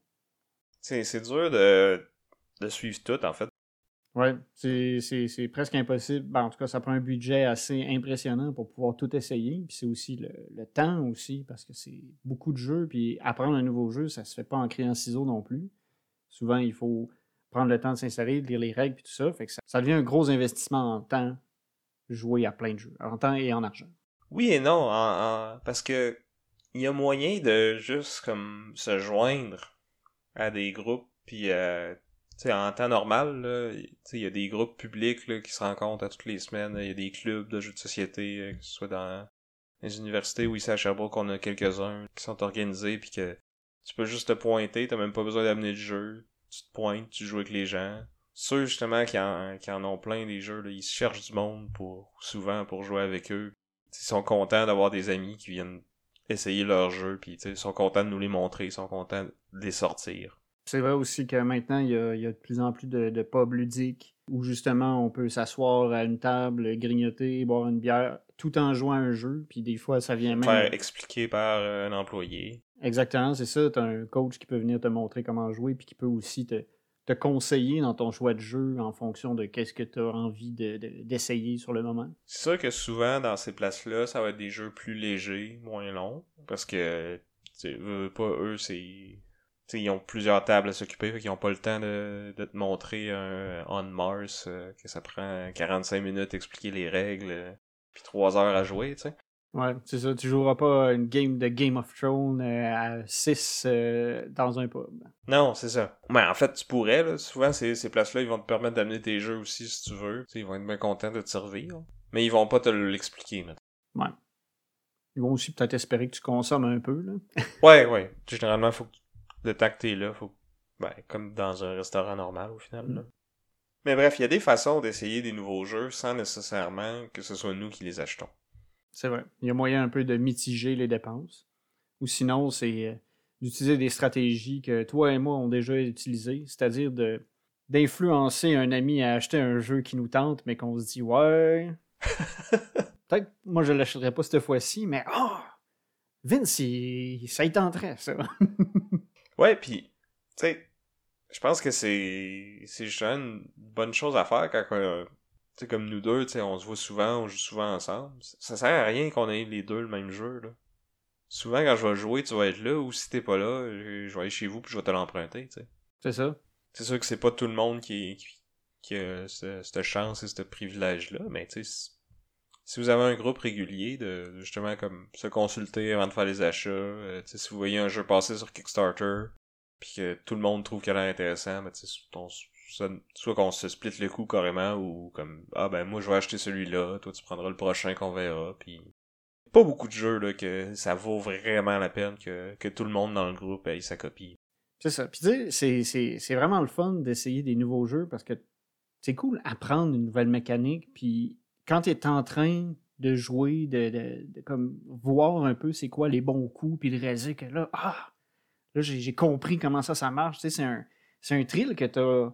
C'est, c'est dur de, de suivre tout, en fait. Ouais, c'est, presque impossible. Ben, en tout cas, ça prend un budget assez impressionnant pour pouvoir tout essayer. Puis c'est aussi le, le temps aussi, parce que c'est beaucoup de jeux. Puis apprendre un nouveau jeu, ça se fait pas en criant ciseaux non plus. Souvent, il faut prendre le temps de s'installer, de lire les règles, puis tout ça. Fait que ça, devient un gros investissement en temps, jouer à plein de jeux, en temps et en argent. Oui et non, en- parce que il y a moyen de juste comme se joindre à des groupes, puis euh, sais, en temps normal, il y a des groupes publics là, qui se rencontrent à toutes les semaines, il y a des clubs de jeux de société, euh, que ce soit dans les universités ou ici à Sherbrooke, on a quelques-uns qui sont organisés, puis que tu peux juste te pointer, t'as même pas besoin d'amener le jeu, tu te pointes, tu joues avec les gens. Ceux justement qui en, ont plein des jeux, là, ils cherchent du monde pour souvent pour jouer avec eux. Ils sont contents d'avoir des amis qui viennent essayer leurs jeux, puis ils sont contents de nous les montrer, ils sont contents de les sortir. C'est vrai aussi que maintenant, il y a, il y a de plus en plus de, de pubs ludiques où justement on peut s'asseoir à une table, grignoter, boire une bière, tout en jouant à un jeu. Puis des fois, ça vient même. Faire expliquer par euh, un employé. Exactement, c'est ça. Tu as un coach qui peut venir te montrer comment jouer, puis qui peut aussi te, te conseiller dans ton choix de jeu en fonction de qu'est-ce que tu as envie de- de- d'essayer sur le moment. C'est sûr que souvent, dans ces places-là, ça va être des jeux plus légers, moins longs, parce que, tu veux pas, eux, c'est... tu sais, ils ont plusieurs tables à s'occuper, fait qu'ils ont pas le temps de, de te montrer un On Mars, euh, que ça prend 45 minutes à expliquer les règles, euh, puis 3 heures à jouer, tu sais. Ouais, c'est ça. Tu joueras pas une game de Game of Thrones euh, à 6 dans un pub. Non, c'est ça. Mais en fait, tu pourrais, là. Souvent, ces, ces places-là, ils vont te permettre d'amener tes jeux aussi, si tu veux. Tu ils vont être bien contents de te servir. Mais ils vont pas te l'expliquer, maintenant. Ouais. Ils vont aussi peut-être espérer que tu consommes un peu. Là. Ouais, ouais. Généralement, faut que le t'es là, faut ben, comme dans un restaurant normal au final. là. Mais bref, il y a des façons d'essayer des nouveaux jeux sans nécessairement que ce soit nous qui les achetons. C'est vrai. Il y a moyen un peu de mitiger les dépenses. Ou sinon, c'est euh, d'utiliser des stratégies que toi et moi on déjà utilisées, c'est-à-dire de d'influencer un ami à acheter un jeu qui nous tente, mais qu'on se dit ouais. Peut-être moi je l'achèterais pas cette fois-ci, mais oh! Vince, il- ça y tenterait, ça. Ouais, puis, tu sais, je pense que c'est justement une bonne chose à faire quand, euh, tu sais, comme nous deux, tu sais, on se voit souvent, on joue souvent ensemble. Ça sert à rien qu'on ait les deux le même jeu, là. Souvent, quand je vais jouer, tu vas être là, ou si t'es pas là, je je vais aller chez vous puis je vais te l'emprunter, tu sais. c'est ça. C'est sûr que c'est pas tout le monde qui, qui, qui a ce- cette chance et ce privilège-là, mais tu sais, si- vous avez un groupe régulier de justement comme se consulter avant de faire les achats, euh, si vous voyez un jeu passer sur Kickstarter, puis que tout le monde trouve qu'il a l'air intéressant, ben, on ça- soit qu'on se split le coup carrément, ou comme ah ben moi je vais acheter celui-là, toi tu prendras le prochain qu'on verra, puis pas beaucoup de jeux là que ça vaut vraiment la peine que, que tout le monde dans le groupe ait sa copie. C'est ça. Puis tu sais, c'est vraiment le fun d'essayer des nouveaux jeux parce que c'est cool apprendre une nouvelle mécanique. Puis quand tu es en train de jouer, de, comme voir un peu c'est quoi les bons coups, puis de réaliser que là, ah, là j'ai compris comment ça, ça marche. Tu sais, c'est un, c'est thrill que tu as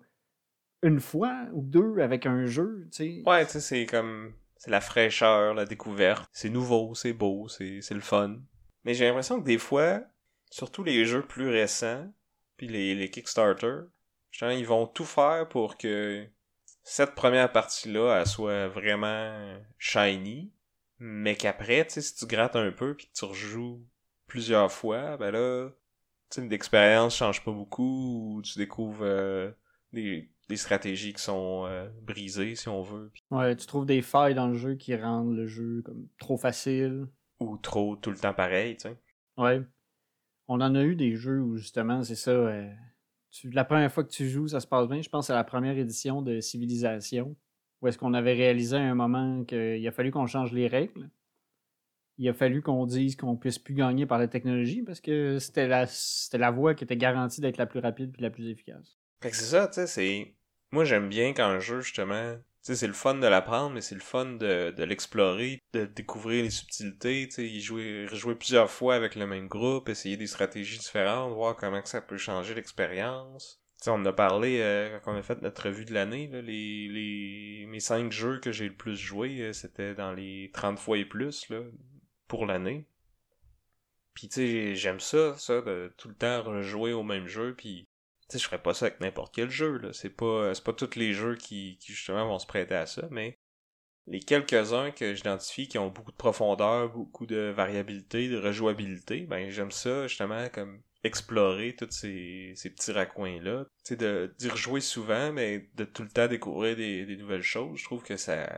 une fois ou deux avec un jeu. Tu sais. Ouais, tu sais, c'est comme. C'est la fraîcheur, la découverte. C'est nouveau, c'est beau, c'est c'est le fun. Mais j'ai l'impression que des fois, surtout les jeux plus récents, puis les, Kickstarter, ils vont tout faire pour que cette première partie-là, elle soit vraiment shiny. Mais qu'après, tu sais, si tu grattes un peu puis que tu rejoues plusieurs fois, ben là, tu sais, l'expérience change pas beaucoup, ou tu découvres euh, des, des stratégies qui sont euh, brisées, si on veut, Ouais, tu trouves des failles dans le jeu qui rendent le jeu comme trop facile. ou trop tout le temps pareil, tu sais. Ouais. On en a eu des jeux où justement, c'est ça. euh, la première fois que tu joues, ça se passe bien? Je pense à la première édition de Civilisation, où est-ce qu'on avait réalisé à un moment qu'il a fallu qu'on change les règles. Il a fallu qu'on dise qu'on puisse plus gagner par la technologie parce que c'était la, c'était la voie qui était garantie d'être la plus rapide et la plus efficace. Fait que c'est ça, tu sais. Moi, j'aime bien quand un jeu, justement... C'est le fun de l'apprendre, mais c'est le fun de, l'explorer, de découvrir les subtilités, tu sais, jouer, rejouer plusieurs fois avec le même groupe, essayer des stratégies différentes, voir comment que ça peut changer l'expérience. On en a parlé euh, quand on a fait notre revue de l'année, les, les... mes cinq jeux que j'ai le plus joué, euh, c'était dans les 30 fois et plus, là, pour l'année. Puis tu sais, j'aime ça, ça, de tout le temps rejouer au même jeu, puis sais, je ferais pas ça avec n'importe quel jeu, là. C'est pas, c'est pas tous les jeux qui, qui, justement, vont se prêter à ça, mais les quelques-uns que j'identifie qui ont beaucoup de profondeur, beaucoup de variabilité, de rejouabilité, ben, j'aime ça, justement, comme explorer tous ces, ces petits raccoins-là. Tu sais, d'y rejouer souvent, mais de tout le temps découvrir des, des nouvelles choses. Je trouve que ça,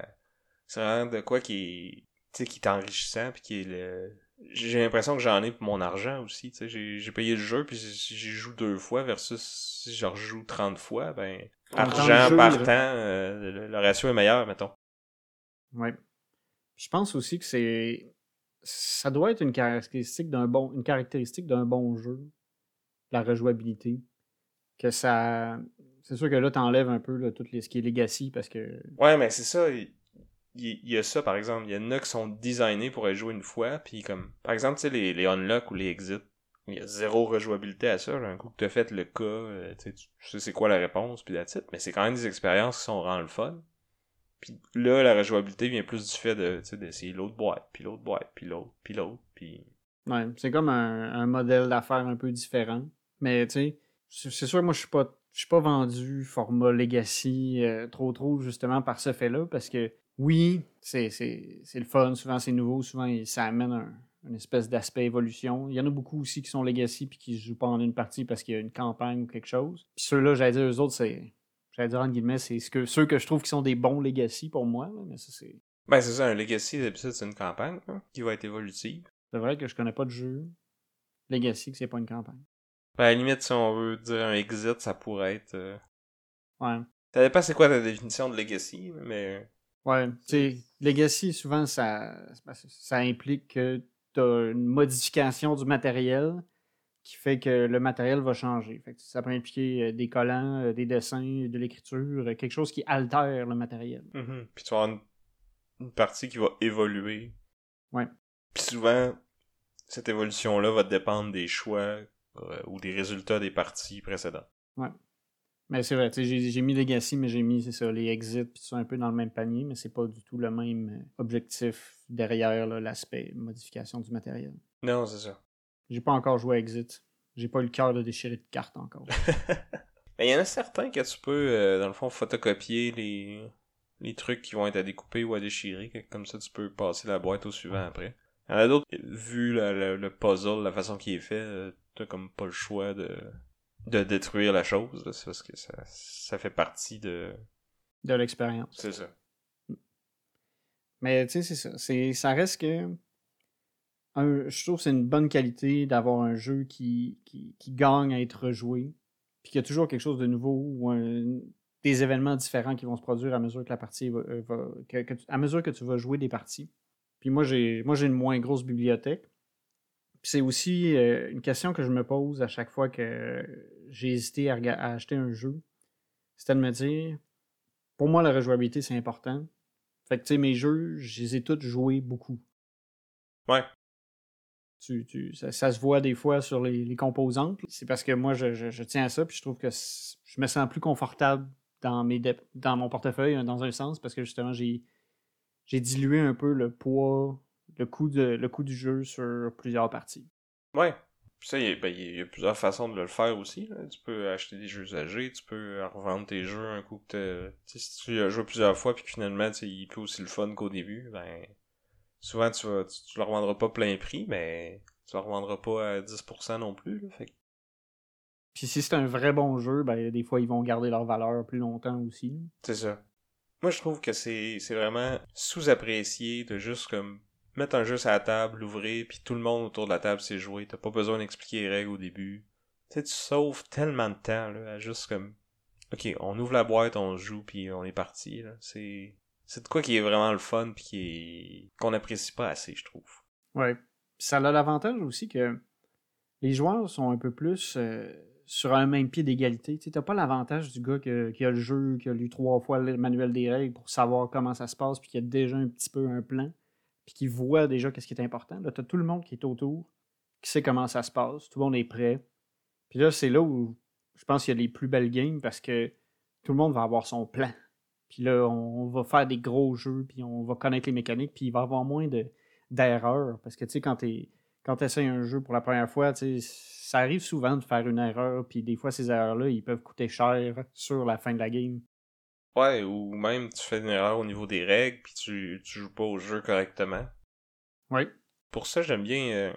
c'est vraiment de quoi qui est, tu sais, qui est enrichissant, puis qui est le, j'ai l'impression que j'en ai pour mon argent aussi. J'ai payé le jeu, puis si j'y joue deux fois versus si je rejoue 30 fois, ben, argent par temps, euh, le, ratio est meilleur, mettons. Ouais. Je pense aussi que c'est. Ça doit être une caractéristique d'un bon, une caractéristique d'un bon jeu, la rejouabilité. Que ça. C'est sûr que là, t'enlèves un peu là, tout ce qui est legacy parce que. Ouais, mais c'est ça il y, a ça, par exemple. Il y en a qui sont designés pour être joués une fois, puis comme, par exemple, tu sais, les, les unlock ou les exit, il y a zéro rejouabilité à ça. Un coup que tu as fait le cas, euh, tu sais c'est quoi la réponse, puis la titre, mais c'est quand même des expériences qui sont vraiment le fun. Puis là, la rejouabilité vient plus du fait de, d'essayer l'autre boîte, puis l'autre boîte, puis l'autre, puis l'autre, puis... Ouais, c'est comme un, un modèle d'affaires un peu différent. Mais, tu sais, c'est sûr, moi, je suis pas suis pas vendu format Legacy euh, trop trop justement par ce fait-là parce que oui, c'est le fun, souvent c'est nouveau, souvent ça amène un, une espèce d'aspect évolution. Il y en a beaucoup aussi qui sont legacy puis qui ne jouent pas en une partie parce qu'il y a une campagne ou quelque chose. Puis ceux-là, j'allais dire, eux autres, c'est. J'allais dire entre guillemets, c'est ce que, ceux que je trouve qui sont des bons legacy pour moi. mais ça, c'est. Ben, c'est ça, un legacy d'habitude, c'est une campagne qui va être évolutive. C'est vrai que je connais pas de jeu legacy que c'est pas une campagne. Ben, à la limite, si on veut dire un exit, ça pourrait être. Euh, ouais. Ça dépend c'est quoi ta définition de legacy, mais. Ouais, tu sais, Legacy, souvent, ça, ça implique que tu as une modification du matériel qui fait que le matériel va changer. Fait que ça peut impliquer euh, des collants, euh, des dessins, de l'écriture, euh, quelque chose qui altère le matériel. Mm-hmm. Puis tu vas avoir une, partie qui va évoluer. Ouais. Puis souvent, cette évolution-là va dépendre des choix ou des résultats des parties précédentes. Ouais. Mais c'est vrai, j'ai mis Legacy, mais j'ai mis ça, les exits, puis sont un peu dans le même panier, mais c'est pas du tout le même euh, objectif derrière l'aspect modification du matériel. Non, c'est ça. J'ai pas encore joué à Exit. J'ai pas eu le cœur de déchirer de cartes encore. Mais il y en a certains que tu peux, euh, dans le fond, photocopier les, les trucs qui vont être à découper ou à déchirer. Comme ça, tu peux passer la boîte au suivant après. Il y en a d'autres, vu le puzzle, la façon qu'il est fait, euh, t'as comme pas le choix de de détruire la chose, c'est parce que ça, ça fait partie de... De l'expérience. C'est ça. Mais tu sais, c'est ça. Ça reste que... je trouve que c'est une bonne qualité d'avoir un jeu qui, qui, qui, gagne à être rejoué, puis qu'il y a toujours quelque chose de nouveau ou des événements différents qui vont se produire à mesure que la partie va, euh, à mesure que tu vas jouer des parties. Puis moi j'ai moi j'ai une moins grosse bibliothèque, c'est aussi euh, une question que je me pose à chaque fois que j'ai hésité à, acheter un jeu. C'était de me dire, pour moi, la rejouabilité, c'est important. Fait que, tu sais, mes jeux, je les ai tous joués beaucoup. Ouais. Tu, tu, ça, se voit des fois sur les, composantes. C'est parce que moi, je, tiens à ça, puis je trouve que je me sens plus confortable dans, mes dans mon portefeuille, dans un sens, parce que justement, j'ai dilué un peu le poids le coût, de, le coût du jeu sur plusieurs parties. Ouais. ça, ben, il y, a, plusieurs façons de le faire aussi. Tu peux acheter des jeux âgés, tu peux revendre tes jeux un coup que si tu as joué plusieurs fois puis que finalement il peut aussi le fun qu'au début, ben souvent tu, vas, tu, le revendras pas plein prix, mais tu le revendras pas à 10% non plus. fait. Puis si c'est un vrai bon jeu, ben des fois ils vont garder leur valeur plus longtemps aussi. C'est ça. Moi je trouve que c'est vraiment sous-apprécié de juste comme mettre un jeu sur la table, l'ouvrir, puis tout le monde autour de la table s'est joué. T'as pas besoin d'expliquer les règles au début. Tu sais, tu sauves tellement de temps, là, à juste comme... Ok, on ouvre la boîte, on joue, puis on est parti. C'est... C'est de quoi qui est vraiment le fun, puis qui est... qu'on n'apprécie pas assez, je trouve. Ouais. ça a l'avantage aussi que les joueurs sont un peu plus... Euh, sur un même pied d'égalité. Tu n'as pas l'avantage du gars qui a, le jeu, qui a lu trois fois le manuel des règles pour savoir comment ça se passe, puis qui a déjà un petit peu un plan qui voit déjà qu'est-ce qui est important. Là, tu as tout le monde qui est autour, qui sait comment ça se passe, tout le monde est prêt. Puis là, c'est là où je pense qu'il y a les plus belles games parce que tout le monde va avoir son plan. Puis là, on va faire des gros jeux, puis on va connaître les mécaniques, puis il va y avoir moins de, d'erreurs. Parce que, tu sais, quand, quand tu essaies un jeu pour la première fois, tu ça arrive souvent de faire une erreur, puis des fois, ces erreurs-là, ils peuvent coûter cher sur la fin de la game. Ouais, ou même tu fais une erreur au niveau des règles, puis tu, tu joues pas au jeu correctement. Oui. Pour ça, j'aime bien euh,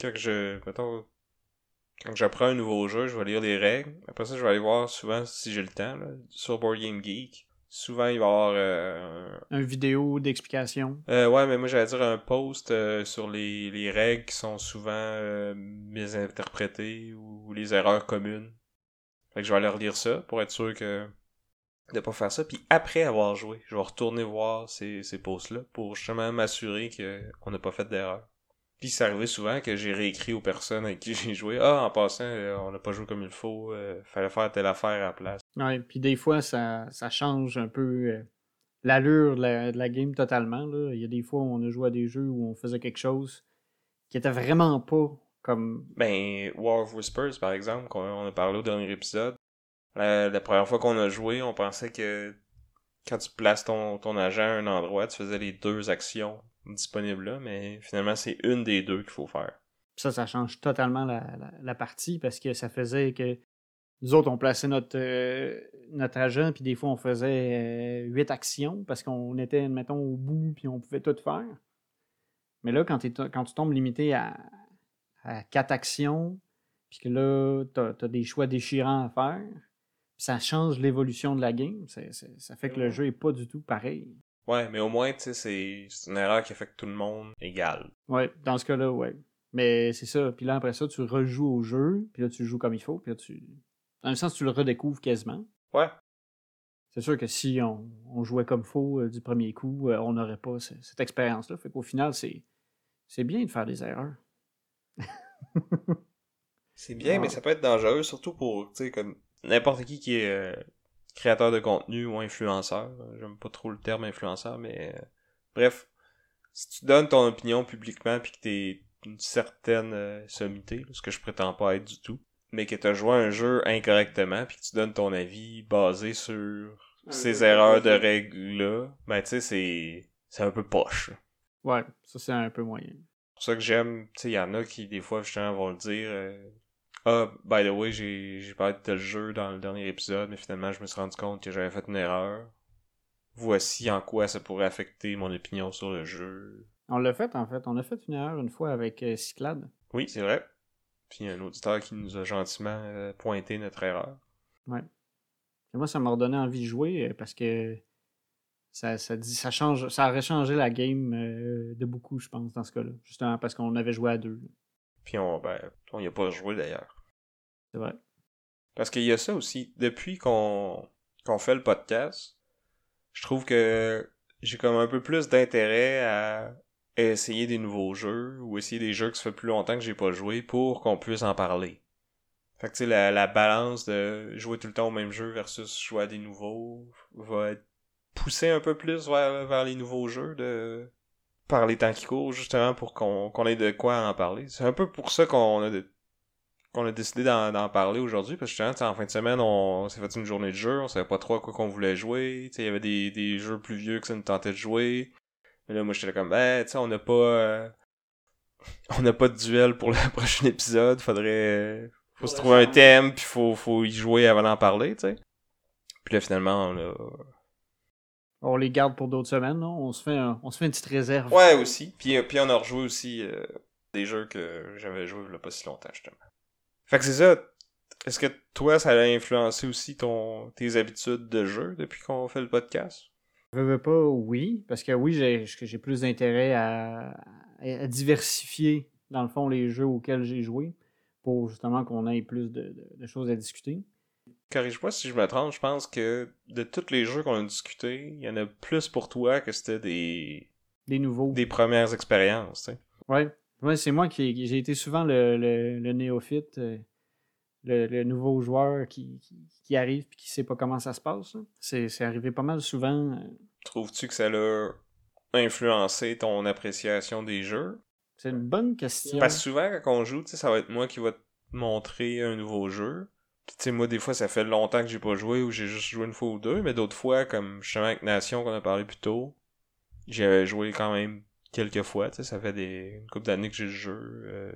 quand je. Mettons, quand j'apprends un nouveau jeu, je vais lire les règles. Après ça, je vais aller voir souvent si j'ai le temps, là, sur Board Game Geek. Souvent, il va y avoir euh, Un vidéo d'explication. Euh, ouais, mais moi j'allais dire un post euh, sur les, les règles qui sont souvent euh, misinterprétées ou les erreurs communes. Fait que je vais aller relire ça pour être sûr que de pas faire ça. Puis après avoir joué, je vais retourner voir ces, ces posts-là pour justement m'assurer qu'on n'a pas fait d'erreur. Puis c'est arrivé souvent que j'ai réécrit aux personnes avec qui j'ai joué. Ah, en passant, euh, on n'a pas joué comme il faut. euh, fallait faire telle affaire à la place. Ouais, puis des fois, ça, ça change un peu euh, l'allure de la, de la game totalement. Là. Il y a des fois où on a joué à des jeux où on faisait quelque chose qui était vraiment pas comme. Ben, War of Whispers, par exemple, qu'on on a parlé au dernier épisode. La, la première fois qu'on a joué, on pensait que quand tu places ton, ton agent à un endroit, tu faisais les deux actions disponibles là, mais finalement, c'est une des deux qu'il faut faire. Ça, ça change totalement la, la, partie parce que ça faisait que nous autres, on plaçait notre, euh, notre agent, puis des fois, on faisait euh, huit actions parce qu'on était, mettons, au bout, puis on pouvait tout faire. Mais là, quand, quand tu tombes limité à, à quatre actions, puis que là, tu as, des choix déchirants à faire, ça change l'évolution de la game. Ça fait que le jeu est pas du tout pareil. Ouais, mais au moins, tu sais, c'est une erreur qui affecte tout le monde égal. Ouais, dans ce cas-là, ouais. Mais c'est ça. Puis là, après ça, tu rejoues au jeu, puis là, tu joues comme il faut, puis là, tu. Dans un sens, tu le redécouvres quasiment. Ouais. C'est sûr que si on, on jouait comme faux euh, du premier coup, euh, on n'aurait pas ce- cette expérience-là. Fait qu'au final, c'est. C'est bien de faire des erreurs. C'est bien, Ah. mais ça peut être dangereux, surtout pour, tu sais, comme n'importe qui qui est euh, créateur de contenu ou influenceur. J'aime pas trop le terme influenceur, mais euh, bref, si tu donnes ton opinion publiquement puis que t'es une certaine euh, sommité, là, ce que je prétends pas être du tout, mais que t'as joué à un jeu incorrectement puis que tu donnes ton avis basé sur ces erreurs de règles-là, ben tu sais, c'est c'est un peu poche. Ouais, ça, c'est un peu moyen. C'est pour ça que j'aime, tu sais, il y en a qui, des fois, justement, vont le dire. Ah, by the way, j'ai parlé de tel jeu dans le dernier épisode, mais finalement, je me suis rendu compte que j'avais fait une erreur. Voici en quoi ça pourrait affecter mon opinion sur le jeu. On l'a fait, en fait. On a fait une erreur une fois avec euh, Cyclade. Oui, c'est vrai. Puis un auditeur qui nous a gentiment euh, pointé notre erreur. Et moi, ça m'a redonné envie de jouer euh, parce que ça, ça, dit, ça, change, ça aurait changé la game euh, de beaucoup, je pense, dans ce cas-là. Justement parce qu'on avait joué à deux. Puis on, ben, on y a pas joué d'ailleurs. Parce qu'il y a ça aussi. Depuis qu'on fait le podcast, je trouve que j'ai comme un peu plus d'intérêt à essayer des nouveaux jeux ou essayer des jeux que ça fait plus longtemps que j'ai pas joué pour qu'on puisse en parler. Fait que tu sais, la, la balance de jouer tout le temps au même jeu versus jouer à des nouveaux va être poussée un peu plus vers, vers les nouveaux jeux de par les temps qui courent justement pour qu'on qu'on ait de quoi en parler. C'est un peu pour ça qu'on a de- qu'on a décidé d'en parler aujourd'hui parce que sais, en fin de semaine, on, s'est fait une journée de jeu, on savait pas trop à quoi qu'on voulait jouer. Tu sais, Il y avait des, des jeux plus vieux que ça nous tentait de jouer. Mais là, moi, j'étais là comme, ben, tu sais, on n'a pas... euh, on n'a pas de duel pour le prochain épisode. Faudrait... Faut se trouver un thème, puis faut, faut y jouer avant d'en parler, tu sais. Puis là, finalement, on a... On les garde pour d'autres semaines. là. On, se fait un- on se fait une petite réserve. Ouais, aussi. Puis, euh, puis on a rejoué aussi euh, des jeux que j'avais joué il y a pas si longtemps, justement. Fait que c'est ça. Est-ce que toi, ça a influencé aussi ton tes habitudes de jeu depuis qu'on fait le podcast? Je veux pas, oui. Parce que oui, j'ai plus d'intérêt à, à diversifier, dans le fond, les jeux auxquels j'ai joué. Pour justement qu'on ait plus de, de- de choses à discuter. Corrige-moi si je me trompe, je pense que de tous les jeux qu'on a discutés, il y en a plus pour toi que c'était des, Des nouveaux. des premières expériences, tu sais. Ouais. Ouais, c'est moi qui j'ai été souvent le, le, le néophyte, euh, le, le nouveau joueur qui, qui, qui arrive et qui sait pas comment ça se passe. C'est arrivé pas mal souvent. euh, Trouves-tu que ça a influencé ton appréciation des jeux? C'est une bonne question. Parce que souvent, quand on joue, ça va être moi qui va te montrer un nouveau jeu. Puis, tu sais, moi, des fois, ça fait longtemps que j'ai pas joué ou j'ai juste joué une fois ou deux, mais d'autres fois, comme justement avec Nation qu'on a parlé plus tôt, j'avais joué quand même quelques fois, ça fait des, une couple d'années que j'ai le jeu. Euh,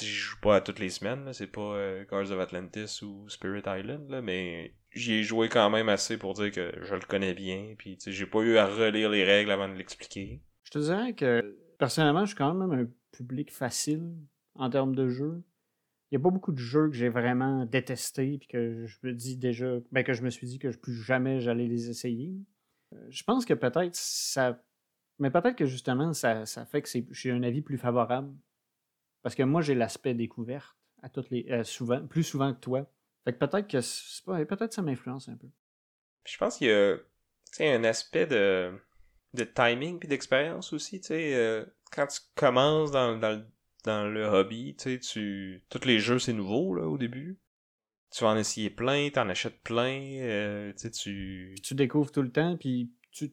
je joue pas à toutes les semaines, c'est pas euh, of Atlantis ou Spirit Island, là, mais j'y ai joué quand même assez pour dire que je le connais bien, puis j'ai pas eu à relire les règles avant de l'expliquer. Je te dirais que personnellement, je suis quand même un public facile en termes de jeu. Il n'y a pas beaucoup de jeux que j'ai vraiment détestés puis que je me dis déjà ben que je me suis dit que plus jamais j'allais les essayer. Euh, je pense que peut-être ça mais peut-être que justement ça, ça fait que j'ai un avis plus favorable parce que moi j'ai l'aspect découverte à toutes les euh, souvent plus souvent que toi. Fait que peut-être que peut-être ça m'influence un peu. Je pense qu'il y a un aspect de de timing puis d'expérience aussi, tu sais euh, quand tu commences dans, dans, dans le hobby, tu tu. Tous les jeux, c'est nouveau, là, au début. Tu vas en essayer plein, t'en achètes plein, euh, tu tu. Tu découvres tout le temps, puis tu.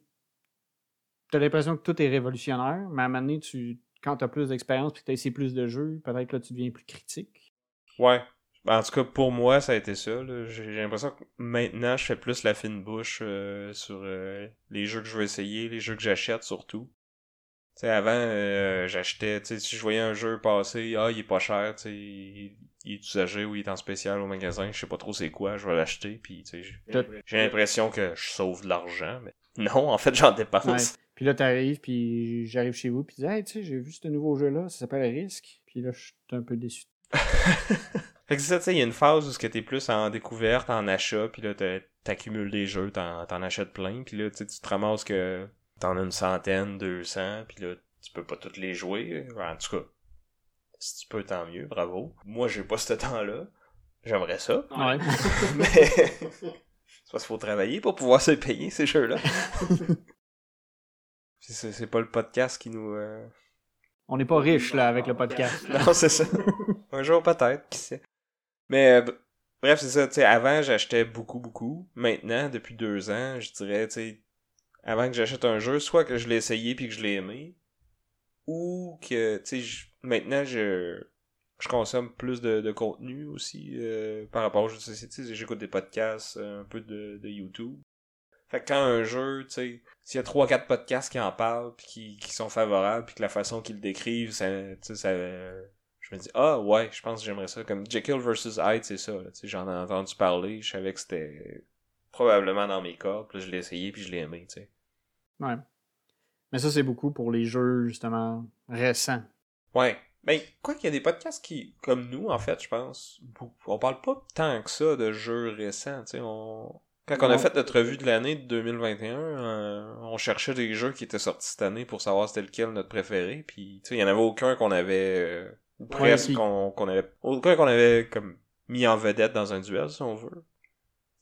T'as l'impression que tout est révolutionnaire, mais à un moment donné, tu. Quand t'as plus d'expérience puis que t'as essayé plus de jeux, peut-être que là, tu deviens plus critique. Ouais. Ben, en tout cas, pour moi, ça a été ça. J'ai l'impression que maintenant, je fais plus la fine bouche euh, sur euh, les jeux que je veux essayer, les jeux que j'achète surtout. Tu sais, avant, euh, j'achetais, tu sais, si je voyais un jeu passer, ah, il est pas cher, tu sais, il, est usagé ou il est en spécial au magasin, je sais pas trop c'est quoi, je vais l'acheter, puis tu sais, j'ai l'impression que je sauve de l'argent, mais non, en fait, j'en dépense. Puis là, t'arrives, puis j'arrive chez vous, puis tu dis, hey, tu sais, j'ai vu ce nouveau jeu-là, ça s'appelle Risque, puis là, je suis un peu déçu. fait que c'est ça, tu sais, il y a une phase où t'es plus en découverte, en achat, puis là, t'accumules des jeux, t'en achètes plein, puis là, tu te ramasses que t'en as une centaine, deux cents, puis là, tu peux pas toutes les jouer. En tout cas, si tu peux, tant mieux, bravo. Moi, j'ai pas ce temps-là. J'aimerais ça. Ouais. Mais c'est parce qu'il faut travailler pour pouvoir se payer ces jeux-là. c'est pas le podcast qui nous. Euh, On n'est pas riche là avec le podcast. non, c'est ça. Un jour peut-être, qui sait. Mais euh, bref, c'est ça. Tu sais, avant, j'achetais beaucoup, beaucoup. Maintenant, depuis deux ans, je dirais, tu avant que j'achète un jeu, soit que je l'ai essayé puis que je l'ai aimé, ou que, tu sais, maintenant, je, je consomme plus de, contenu aussi euh, par rapport aux jeux de société. J'écoute des podcasts, un peu de, YouTube. Fait que quand un jeu, tu sais, s'il y a trois quatre podcasts qui en parlent puis qui, qui sont favorables puis que la façon qu'ils le décrivent, ça, ça je me dis ah ouais, je pense que j'aimerais ça comme Jekyll vs Hyde, c'est ça, tu sais, j'en ai entendu parler, je savais que c'était probablement dans mes cordes. Puis je l'ai essayé, puis je l'ai aimé, tu sais. Ouais. Mais ça, c'est beaucoup pour les jeux, justement, récents. Ouais. Mais quoi qu'il y a des podcasts qui, comme nous, en fait, je pense, on parle pas tant que ça de jeux récents, tu sais. On... Quand on a fait notre revue de l'année de 2021, euh, on cherchait des jeux qui étaient sortis cette année pour savoir c'était lequel notre préféré. Puis, tu sais, il y en avait aucun qu'on avait... Euh, presque qu'on avait... Aucun qu'on avait comme mis en vedette dans un duel, si on veut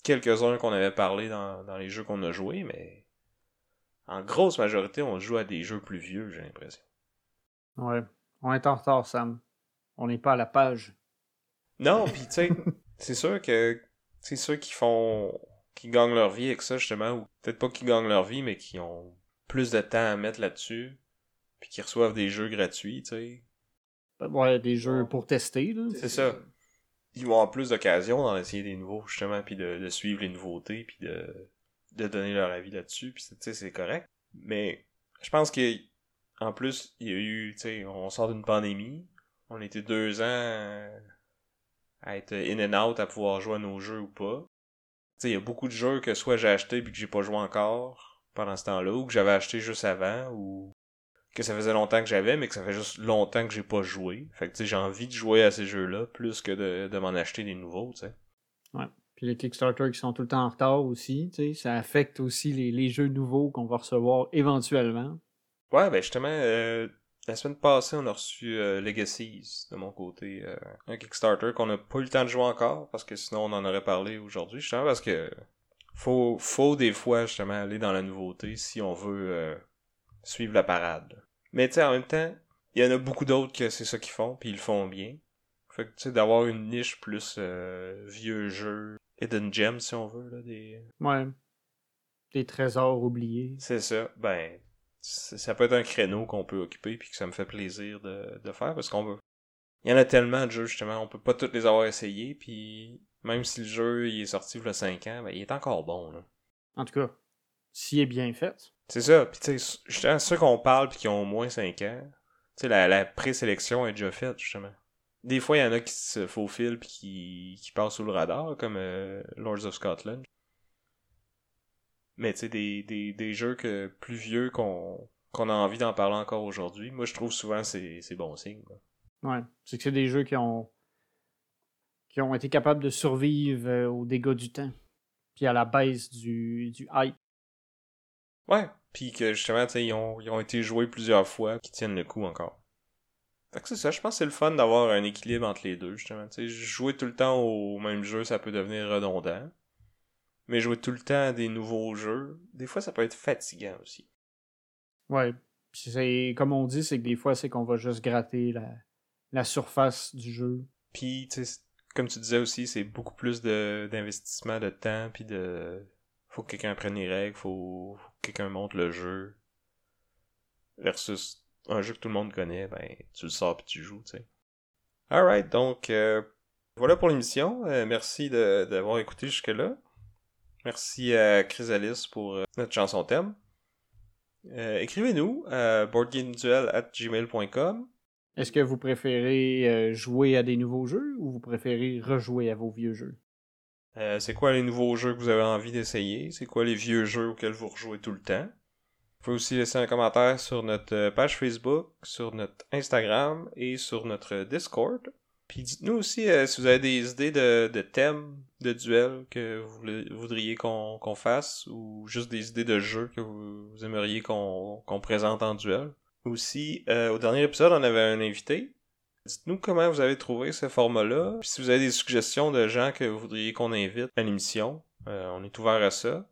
quelques-uns qu'on avait parlé dans, dans les jeux qu'on a joués, mais en grosse majorité, on joue à des jeux plus vieux, j'ai l'impression. Ouais. On est en retard, Sam. On n'est pas à la page. Non, puis tu sais, c'est sûr que c'est ceux qui font qui gagnent leur vie avec ça justement ou peut-être pas qui gagnent leur vie mais qui ont plus de temps à mettre là-dessus puis qui reçoivent des jeux gratuits, tu sais. Ouais, des jeux pour tester là. C'est ça ils vont avoir plus d'occasions d'en essayer des nouveaux, justement, puis de, de, suivre les nouveautés, puis de, de donner leur avis là-dessus, puis tu sais, c'est correct. Mais je pense qu'en plus, il y a eu, tu sais, on sort d'une pandémie, on était deux ans à être in and out, à pouvoir jouer à nos jeux ou pas. Il y a beaucoup de jeux que soit j'ai acheté puis que j'ai pas joué encore pendant ce temps-là, ou que j'avais acheté juste avant, ou que ça faisait longtemps que j'avais, mais que ça fait juste longtemps que j'ai pas joué. Fait que tu sais, j'ai envie de jouer à ces jeux-là plus que de, de m'en acheter des nouveaux, tu sais. Ouais. Puis les Kickstarter qui sont tout le temps en retard aussi, tu sais, ça affecte aussi les, les jeux nouveaux qu'on va recevoir éventuellement. Ouais, ben justement, euh, la semaine passée, on a reçu euh, Legacies de mon côté, euh, un Kickstarter qu'on n'a pas eu le temps de jouer encore, parce que sinon on en aurait parlé aujourd'hui, justement, parce que faut, faut des fois justement aller dans la nouveauté si on veut suivre la parade. Mais tu sais, en même temps, il y en a beaucoup d'autres que c'est ça qu'ils font, puis ils le font bien. Fait que tu sais, d'avoir une niche plus euh, vieux jeu, hidden gem si on veut, là, des... Ouais. Des trésors oubliés. C'est ça. Ben, ça peut être un créneau qu'on peut occuper, puis que ça me fait plaisir de, de faire, parce qu'on veut... Il y en a tellement de jeux, justement, on peut pas tous les avoir essayés, puis même si le jeu il est sorti il y a 5 ans, ben, il est encore bon, là. En tout cas, s'il est bien fait. C'est ça. Puis tu sais, justement, ceux qu'on parle puis qui ont au moins 5 ans, tu sais, la, la présélection est déjà faite, justement. Des fois, il y en a qui se faufilent puis qui, qui passent sous le radar, comme euh, Lords of Scotland. Mais tu sais, des, des, des jeux que plus vieux qu'on a envie d'en parler encore aujourd'hui, moi je trouve souvent c'est bon signe. là. Ouais. C'est que c'est des jeux qui ont qui ont été capables de survivre euh, aux dégâts du temps. Puis à la baisse du, du hype. Ouais, puis que justement, tu sais, ils ont, ils ont été joués plusieurs fois, qui tiennent le coup encore. Fait que c'est ça, je pense que c'est le fun d'avoir un équilibre entre les deux, justement. Tu sais, jouer tout le temps au même jeu, ça peut devenir redondant. Mais jouer tout le temps à des nouveaux jeux, des fois, ça peut être fatigant aussi. Ouais. Puis c'est comme on dit, c'est que des fois, c'est qu'on va juste gratter la, la surface du jeu. Puis, comme tu disais aussi, c'est beaucoup plus de d'investissement de temps, puis de... Faut que quelqu'un apprenne les règles, faut, faut que quelqu'un monte le jeu. Versus un jeu que tout le monde connaît, ben, tu le sors puis tu joues, tu sais. Alright, donc, euh, voilà pour l'émission. Euh, merci d'avoir écouté jusque-là. Merci à Chrysalis pour euh, notre chanson thème. Euh, Écrivez-nous à boardgameduel.gmail.com Est-ce que vous préférez euh, jouer à des nouveaux jeux ou vous préférez rejouer à vos vieux jeux? Euh, c'est quoi les nouveaux jeux que vous avez envie d'essayer? C'est quoi les vieux jeux auxquels vous rejouez tout le temps? Vous pouvez aussi laisser un commentaire sur notre euh, page Facebook, sur notre Instagram et sur notre Discord. Puis dites-nous aussi euh, si vous avez des idées de, de thèmes de duels que vous voudriez qu'on fasse ou juste des idées de jeux que vous, aimeriez qu'on qu'on présente en duel? Aussi, euh, au dernier épisode, on avait un invité. Dites-nous comment vous avez trouvé ce format-là. Puis si vous avez des suggestions de gens que vous voudriez qu'on invite à l'émission, euh, on est ouvert à ça.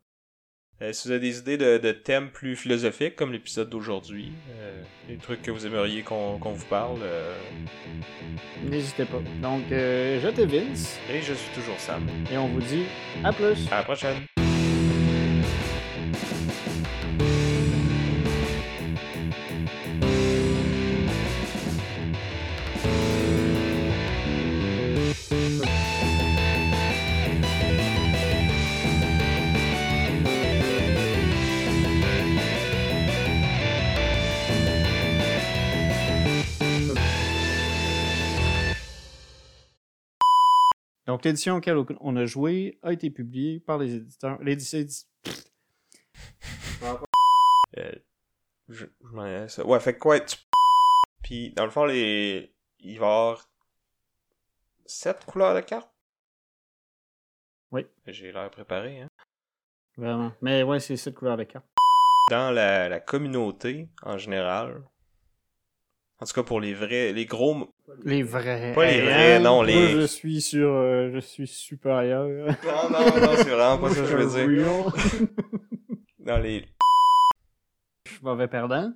Euh, si vous avez des idées de, de thèmes plus philosophiques, comme l'épisode d'aujourd'hui, euh, des trucs que vous aimeriez qu'on qu'on vous parle, euh, N'hésitez pas. Donc, euh, j'étais Vince et je suis toujours Sam. et on vous dit à plus! À la prochaine! Donc, l'édition auquel on a joué a été publiée par les éditeurs. L'édition. Euh, je, je. Ouais, fait quoi, tu... Puis, dans le fond, les... il va y avoir sept couleurs de cartes? Oui. J'ai l'air préparé, hein. Vraiment. Mais ouais, c'est cette couleur de carte. Dans la, la communauté, en général, en tout cas pour les vrais, les gros... Les vrais. Pas les vrais, non, moi, les- Je suis sur. euh, je suis supérieur. Non, non, non, c'est vraiment pas ça que je veux dire. Dans les... Je suis mauvais perdant.